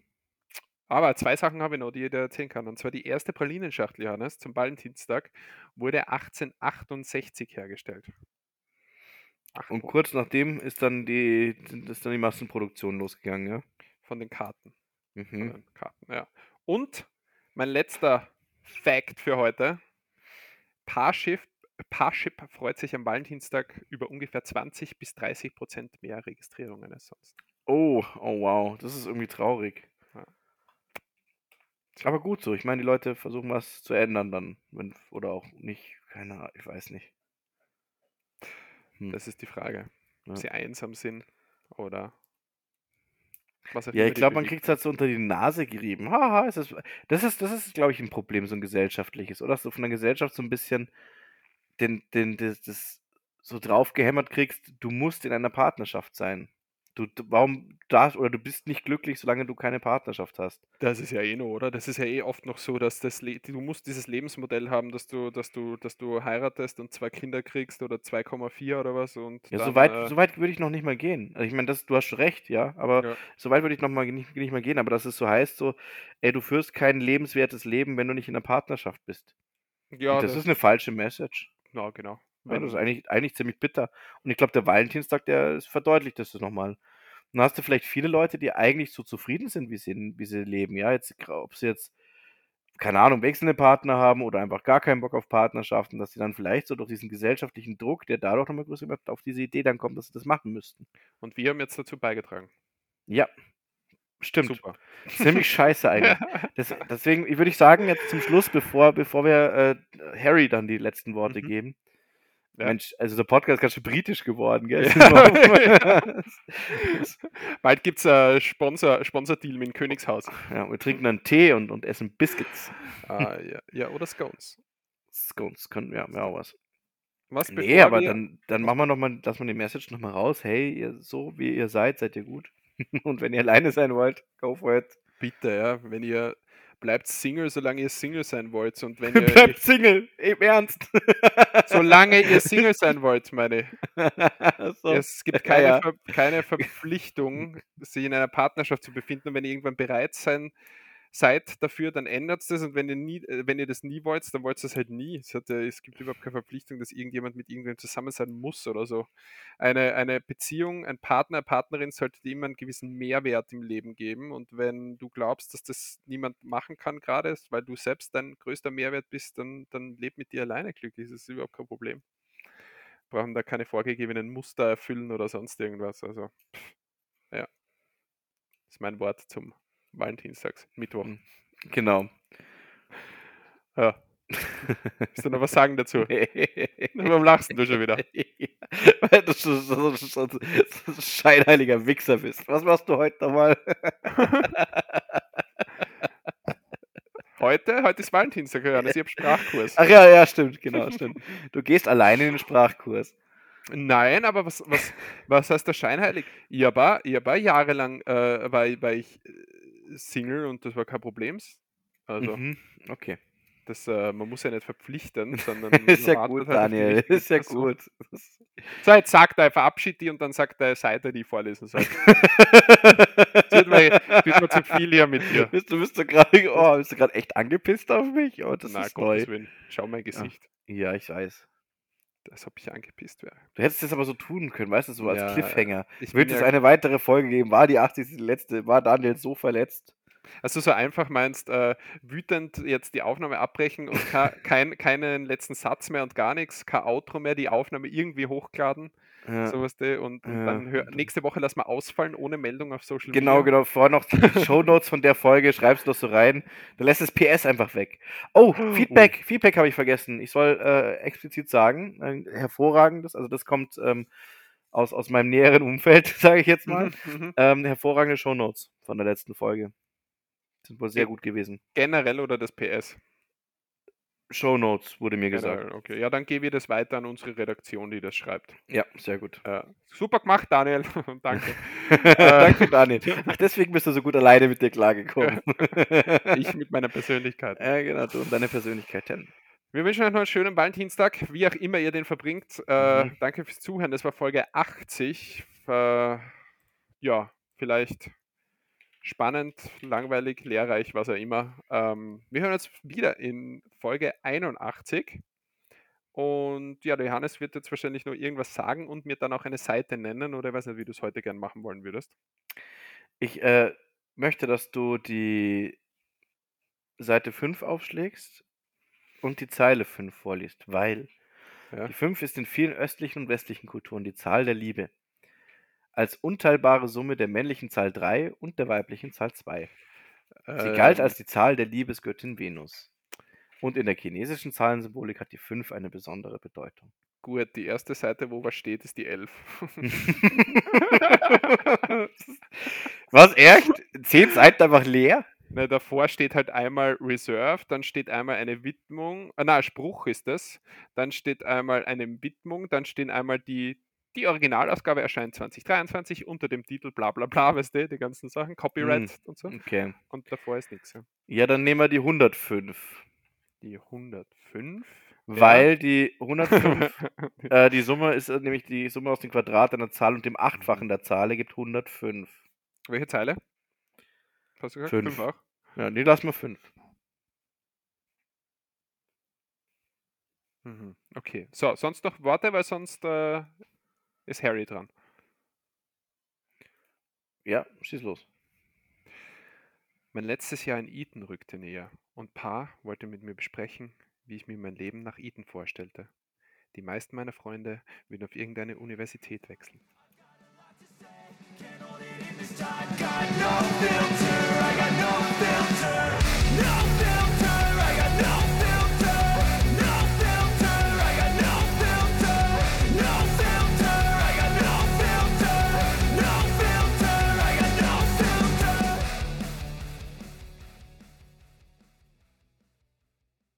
aber zwei Sachen habe ich noch, die ich dir erzählen kann. Und zwar die erste Pralinenschachtel, Johannes, zum Valentinstag wurde 1868 hergestellt. Und 800 kurz nachdem ist dann die ist dann die Massenproduktion losgegangen, ja? von den Karten. Mhm. den Karten, ja. Und mein letzter Fact für heute. Parship, Parship freut sich am Valentinstag über ungefähr 20 bis 30 Prozent mehr Registrierungen als sonst. Oh, oh wow, das ist irgendwie traurig. Ja. Aber gut so. Ich meine, die Leute versuchen was zu ändern dann, wenn oder auch nicht, keine Ahnung, ich weiß nicht. Hm. Das ist die Frage. Ob Ja. sie einsam sind oder Ja, ich glaube, man bewegt. kriegt's halt so unter die Nase gerieben. Haha, ist das das ist das ist, glaube ich, 'n Problem, so 'n gesellschaftliches, oder? Dass du von der Gesellschaft so 'n bisschen den den das das so draufgehämmert kriegst, du musst in einer Partnerschaft sein. Du du warum darfst oder du bist nicht glücklich, solange du keine Partnerschaft hast. Das ist ja eh noch, oder? Das ist ja eh oft noch so, dass das Le du musst dieses Lebensmodell haben, dass du dass du dass du heiratest und 2 Kinder kriegst oder 2,4 oder was und Ja, so dann, weit äh so weit würde ich noch nicht mal gehen. Also, ich meine, du hast recht, ja, aber Ja. so weit würde ich noch mal nicht nicht mal gehen, aber dass es so heißt so: „Ey, du führst kein lebenswertes Leben, wenn du nicht in 'ner Partnerschaft bist.“ Ja, Und das das ist 'ne falsche Message. Ja, genau. Ja, das ist eigentlich eigentlich ziemlich bitter. Und ich glaube, der Valentinstag, der verdeutlicht das noch mal. Dann hast du vielleicht viele Leute, die eigentlich so zufrieden sind, wie sie wie sie leben, ja, jetzt ob sie jetzt, keine Ahnung, wechselnde Partner haben oder einfach gar keinen Bock auf Partnerschaften, dass sie dann vielleicht so durch diesen gesellschaftlichen Druck, der dadurch noch mal größer wird, auf diese Idee dann kommen, dass sie das machen müssten. Und wir haben jetzt dazu beigetragen. Ja. Stimmt. Super. Ziemlich scheiße eigentlich. Des deswegen würde ich sagen, jetzt zum Schluss, bevor bevor wir, äh, Harry dann die letzten Worte Mhm. geben. Ja. Mensch, also der Podcast ist ganz schön britisch geworden, gell? Ja. Bald gibt's ein Sponsor Sponsordeal mit dem Königshaus. Ja, wir trinken dann Tee und und essen Biscuits. Ah, ja. Ja, oder Scones. Scones können wir ja auch was. Was, Ne, bevor aber dann dann machen wir noch mal lassen wir die Message noch mal raus: „Hey, ihr so wie ihr seid, seid ihr gut. Und wenn ihr alleine sein wollt, go for it.“ Bitte, ja, wenn ihr bleibt Single, solange ihr Single sein wollt und wenn ihr Bleibt Single, im Ernst. solange ihr Single sein wollt, meine ich. So. Es gibt keine ja. Ver keine Verpflichtung, sich in einer Partnerschaft zu befinden und wenn ihr irgendwann bereit sein seid dafür, dann ändert's das und wenn ihr nie äh, wenn ihr das nie wollt, dann wollt ihr's halt nie. Es hat es gibt überhaupt keine Verpflichtung, dass irgendjemand mit irgendwem zusammen sein muss oder so. Eine eine Beziehung, ein Partner, Partnerin sollte dir immer 'n gewissen Mehrwert im Leben geben und wenn du glaubst, dass das niemand machen kann grade, weil du selbst dein größter Mehrwert bist, dann dann lebe mit dir alleine glücklich. Das ist überhaupt kein Problem. Brauchen da keine vorgegebenen Muster erfüllen oder sonst irgendwas. Also, ja. Ist mein Wort zum Valentinstags Mittwoch. Hm, genau. Ja. Willst du noch was sagen dazu? Warum lachst du schon wieder? Weil du so, so, so, so, so ein scheinheiliger Wichser bist. Was machst du heute nochmal? Heute? Heute ist Valentinstag, Johannes. Ich habe Sprachkurs. Ach ja, ja, stimmt, genau, stimmt. Du gehst alleine in den Sprachkurs. Nein, aber was, was, was heißt der scheinheilig? Ich war, ich war jahrelang äh, war, ich- war ich äh, Single und das war kein Problem. Also, Mhm, okay. das, äh, man muss ja nicht verpflichten, sondern Ist ja man gut, wartet halt Daniel. Ist ja gut. So, jetzt sagt er, verabschied die und dann sagt er, Seite, die ich vorlesen soll. Das wird mir, das wird mir zu viel hier mit dir. Bist du, bist du gerade oh, bist du gerade echt angepisst auf mich? Oh, das Na, ist neu. Gottes Willen. Schau mein Gesicht. Ja, ich weiß. Als ob ich angepisst wäre. Du hättest es aber so tun können, weißt du, so als Ja, Cliffhanger. Ich Wird es ja, eine weitere Folge geben? War die 80. die letzte? War Daniel so verletzt? also so einfach meinst, äh, wütend jetzt die Aufnahme abbrechen und kein, keinen letzten Satz mehr und gar nichts, kein Outro mehr, die Aufnahme irgendwie hochgeladen, Ja. sowas de, und, und Ja. dann hör, nächste Woche lassen wir ausfallen ohne Meldung auf Social Genau, Media. genau. Vorher noch die Shownotes von der Folge, schreibst du das so rein. Dann lässt das PS einfach weg. Oh, Feedback. Feedback habe ich vergessen. Ich soll äh, explizit sagen, ein hervorragendes, also das kommt ähm, aus, aus meinem näheren Umfeld, sage ich jetzt mal. Mhm, mhm. Ähm, hervorragende Shownotes von der letzten Folge. Sind wohl sehr gut gewesen. Generell oder das PS? Shownotes wurde mir gesagt. Generell, okay. Ja, dann gebe ich das weiter an unsere Redaktion, die das schreibt. Ja, sehr gut. Äh, super gemacht, Daniel. Danke. Danke, Daniel. Ach, deswegen bist du so gut alleine mit dir klargekommen. Ich mit meiner Persönlichkeit. ja, genau, du und deine Persönlichkeiten. Wir wünschen euch noch einen schönen Valentinstag, wie auch immer ihr den verbringt. Äh, Mhm. Danke fürs Zuhören. Das war Folge 80. Äh, ja, vielleicht spannend, langweilig, lehrreich, was auch immer. Ähm, wir hören uns wieder in Folge 81. Und ja, der Johannes wird jetzt wahrscheinlich noch irgendwas sagen und mir dann auch eine Seite nennen oder ich weiß nicht, wie du es heute gern machen wollen würdest. Ich äh, möchte, dass du die Seite 5 aufschlägst und die Zeile 5 vorliest, weil Ja. die 5 ist in vielen östlichen und westlichen Kulturen die Zahl der Liebe. Als unteilbare Summe der männlichen Zahl 3 und der weiblichen Zahl 2. Sie galt Ähm, als die Zahl der Liebesgöttin Venus. Und in der chinesischen Zahlensymbolik hat die 5 eine besondere Bedeutung. Gut, die erste Seite, wo was steht, ist die 11. Was, echt? Zehn Seiten einfach leer? Ne, davor steht halt einmal Reserve, dann steht einmal eine Widmung, äh, na, Spruch ist das, dann steht einmal eine Widmung, dann stehen einmal die, die Originalausgabe erscheint 2023 unter dem Titel bla bla bla, weißt du, die ganzen Sachen, Copyright und so. Okay. Und davor ist nichts. Ja. Ja, dann nehmen wir die 105. Die 105. Weil die 105, äh, die Summe ist äh, nämlich die Summe aus dem Quadrat einer Zahl und dem Achtfachen der Zahl ergibt 105. Welche Zeile? Hast du gesagt? Fünf. Fünf auch? Ja, nee, lass mal 5. Mhm. Okay. So, sonst noch Worte, weil sonst äh, ist Harry dran. Ja, schieß los. Mein letztes Jahr in Eton rückte näher und Pa wollte mit mir besprechen, wie ich mir mein Leben nach Eton vorstellte. Die meisten meiner Freunde würden auf irgendeine Universität wechseln. Got no filter.